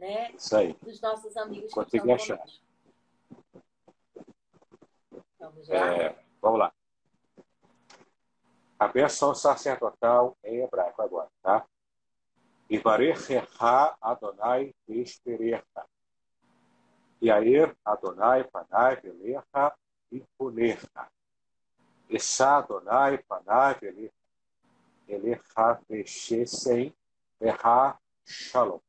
né, Isso aí. dos nossos amigos Consegui que estão achar. conosco. Vamos lá? É, vamos lá. A benção sacerdotal em hebraico agora, tá? Ivarechecha Adonai Vesperecha. Yair Adonai Panai Velecha Ipunecha. Essa Adonai Panai Velecha. Elecha Veshesem Verra Shalom.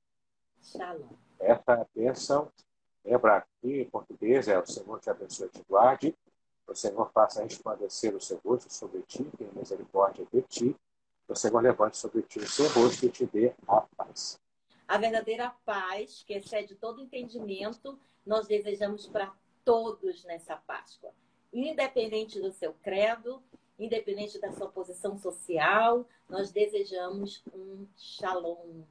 Shalom. Essa é a bênção. E em português é o Senhor te abençoe e te guarde. O Senhor faça resplandecer o seu rosto sobre ti, tenha misericórdia de ti. O Senhor levante sobre ti o seu rosto e te dê a paz. A verdadeira paz, que excede todo entendimento, nós desejamos para todos nessa Páscoa. Independente do seu credo, independente da sua posição social, nós desejamos um shalom,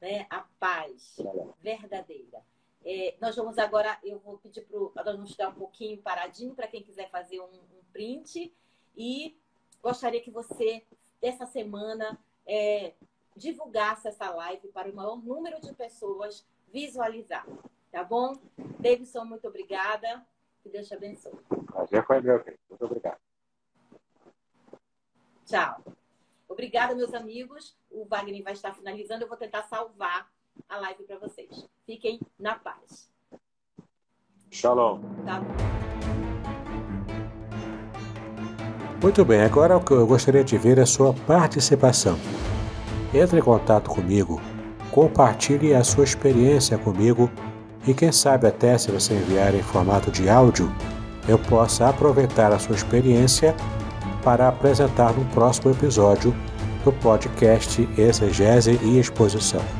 né? a paz verdadeira. É, nós vamos agora, eu vou pedir para vamos ficar um pouquinho paradinho para quem quiser fazer um, um, print e gostaria que você, essa semana, é, divulgasse essa live para o maior número de pessoas visualizar, tá bom? Davidson, muito obrigada. Que Deus te abençoe. Prazer foi meu, querido. Muito obrigado. Tchau. Obrigada, meus amigos. O Wagner vai estar finalizando. Eu vou tentar salvar a live para vocês. Fiquem na paz. Shalom. Tá Muito bem, agora o que eu gostaria de ver é a sua participação. Entre em contato comigo, compartilhe a sua experiência comigo e quem sabe até se você enviar em formato de áudio, eu possa aproveitar a sua experiência para apresentar no próximo episódio do podcast Exegese e Exposição.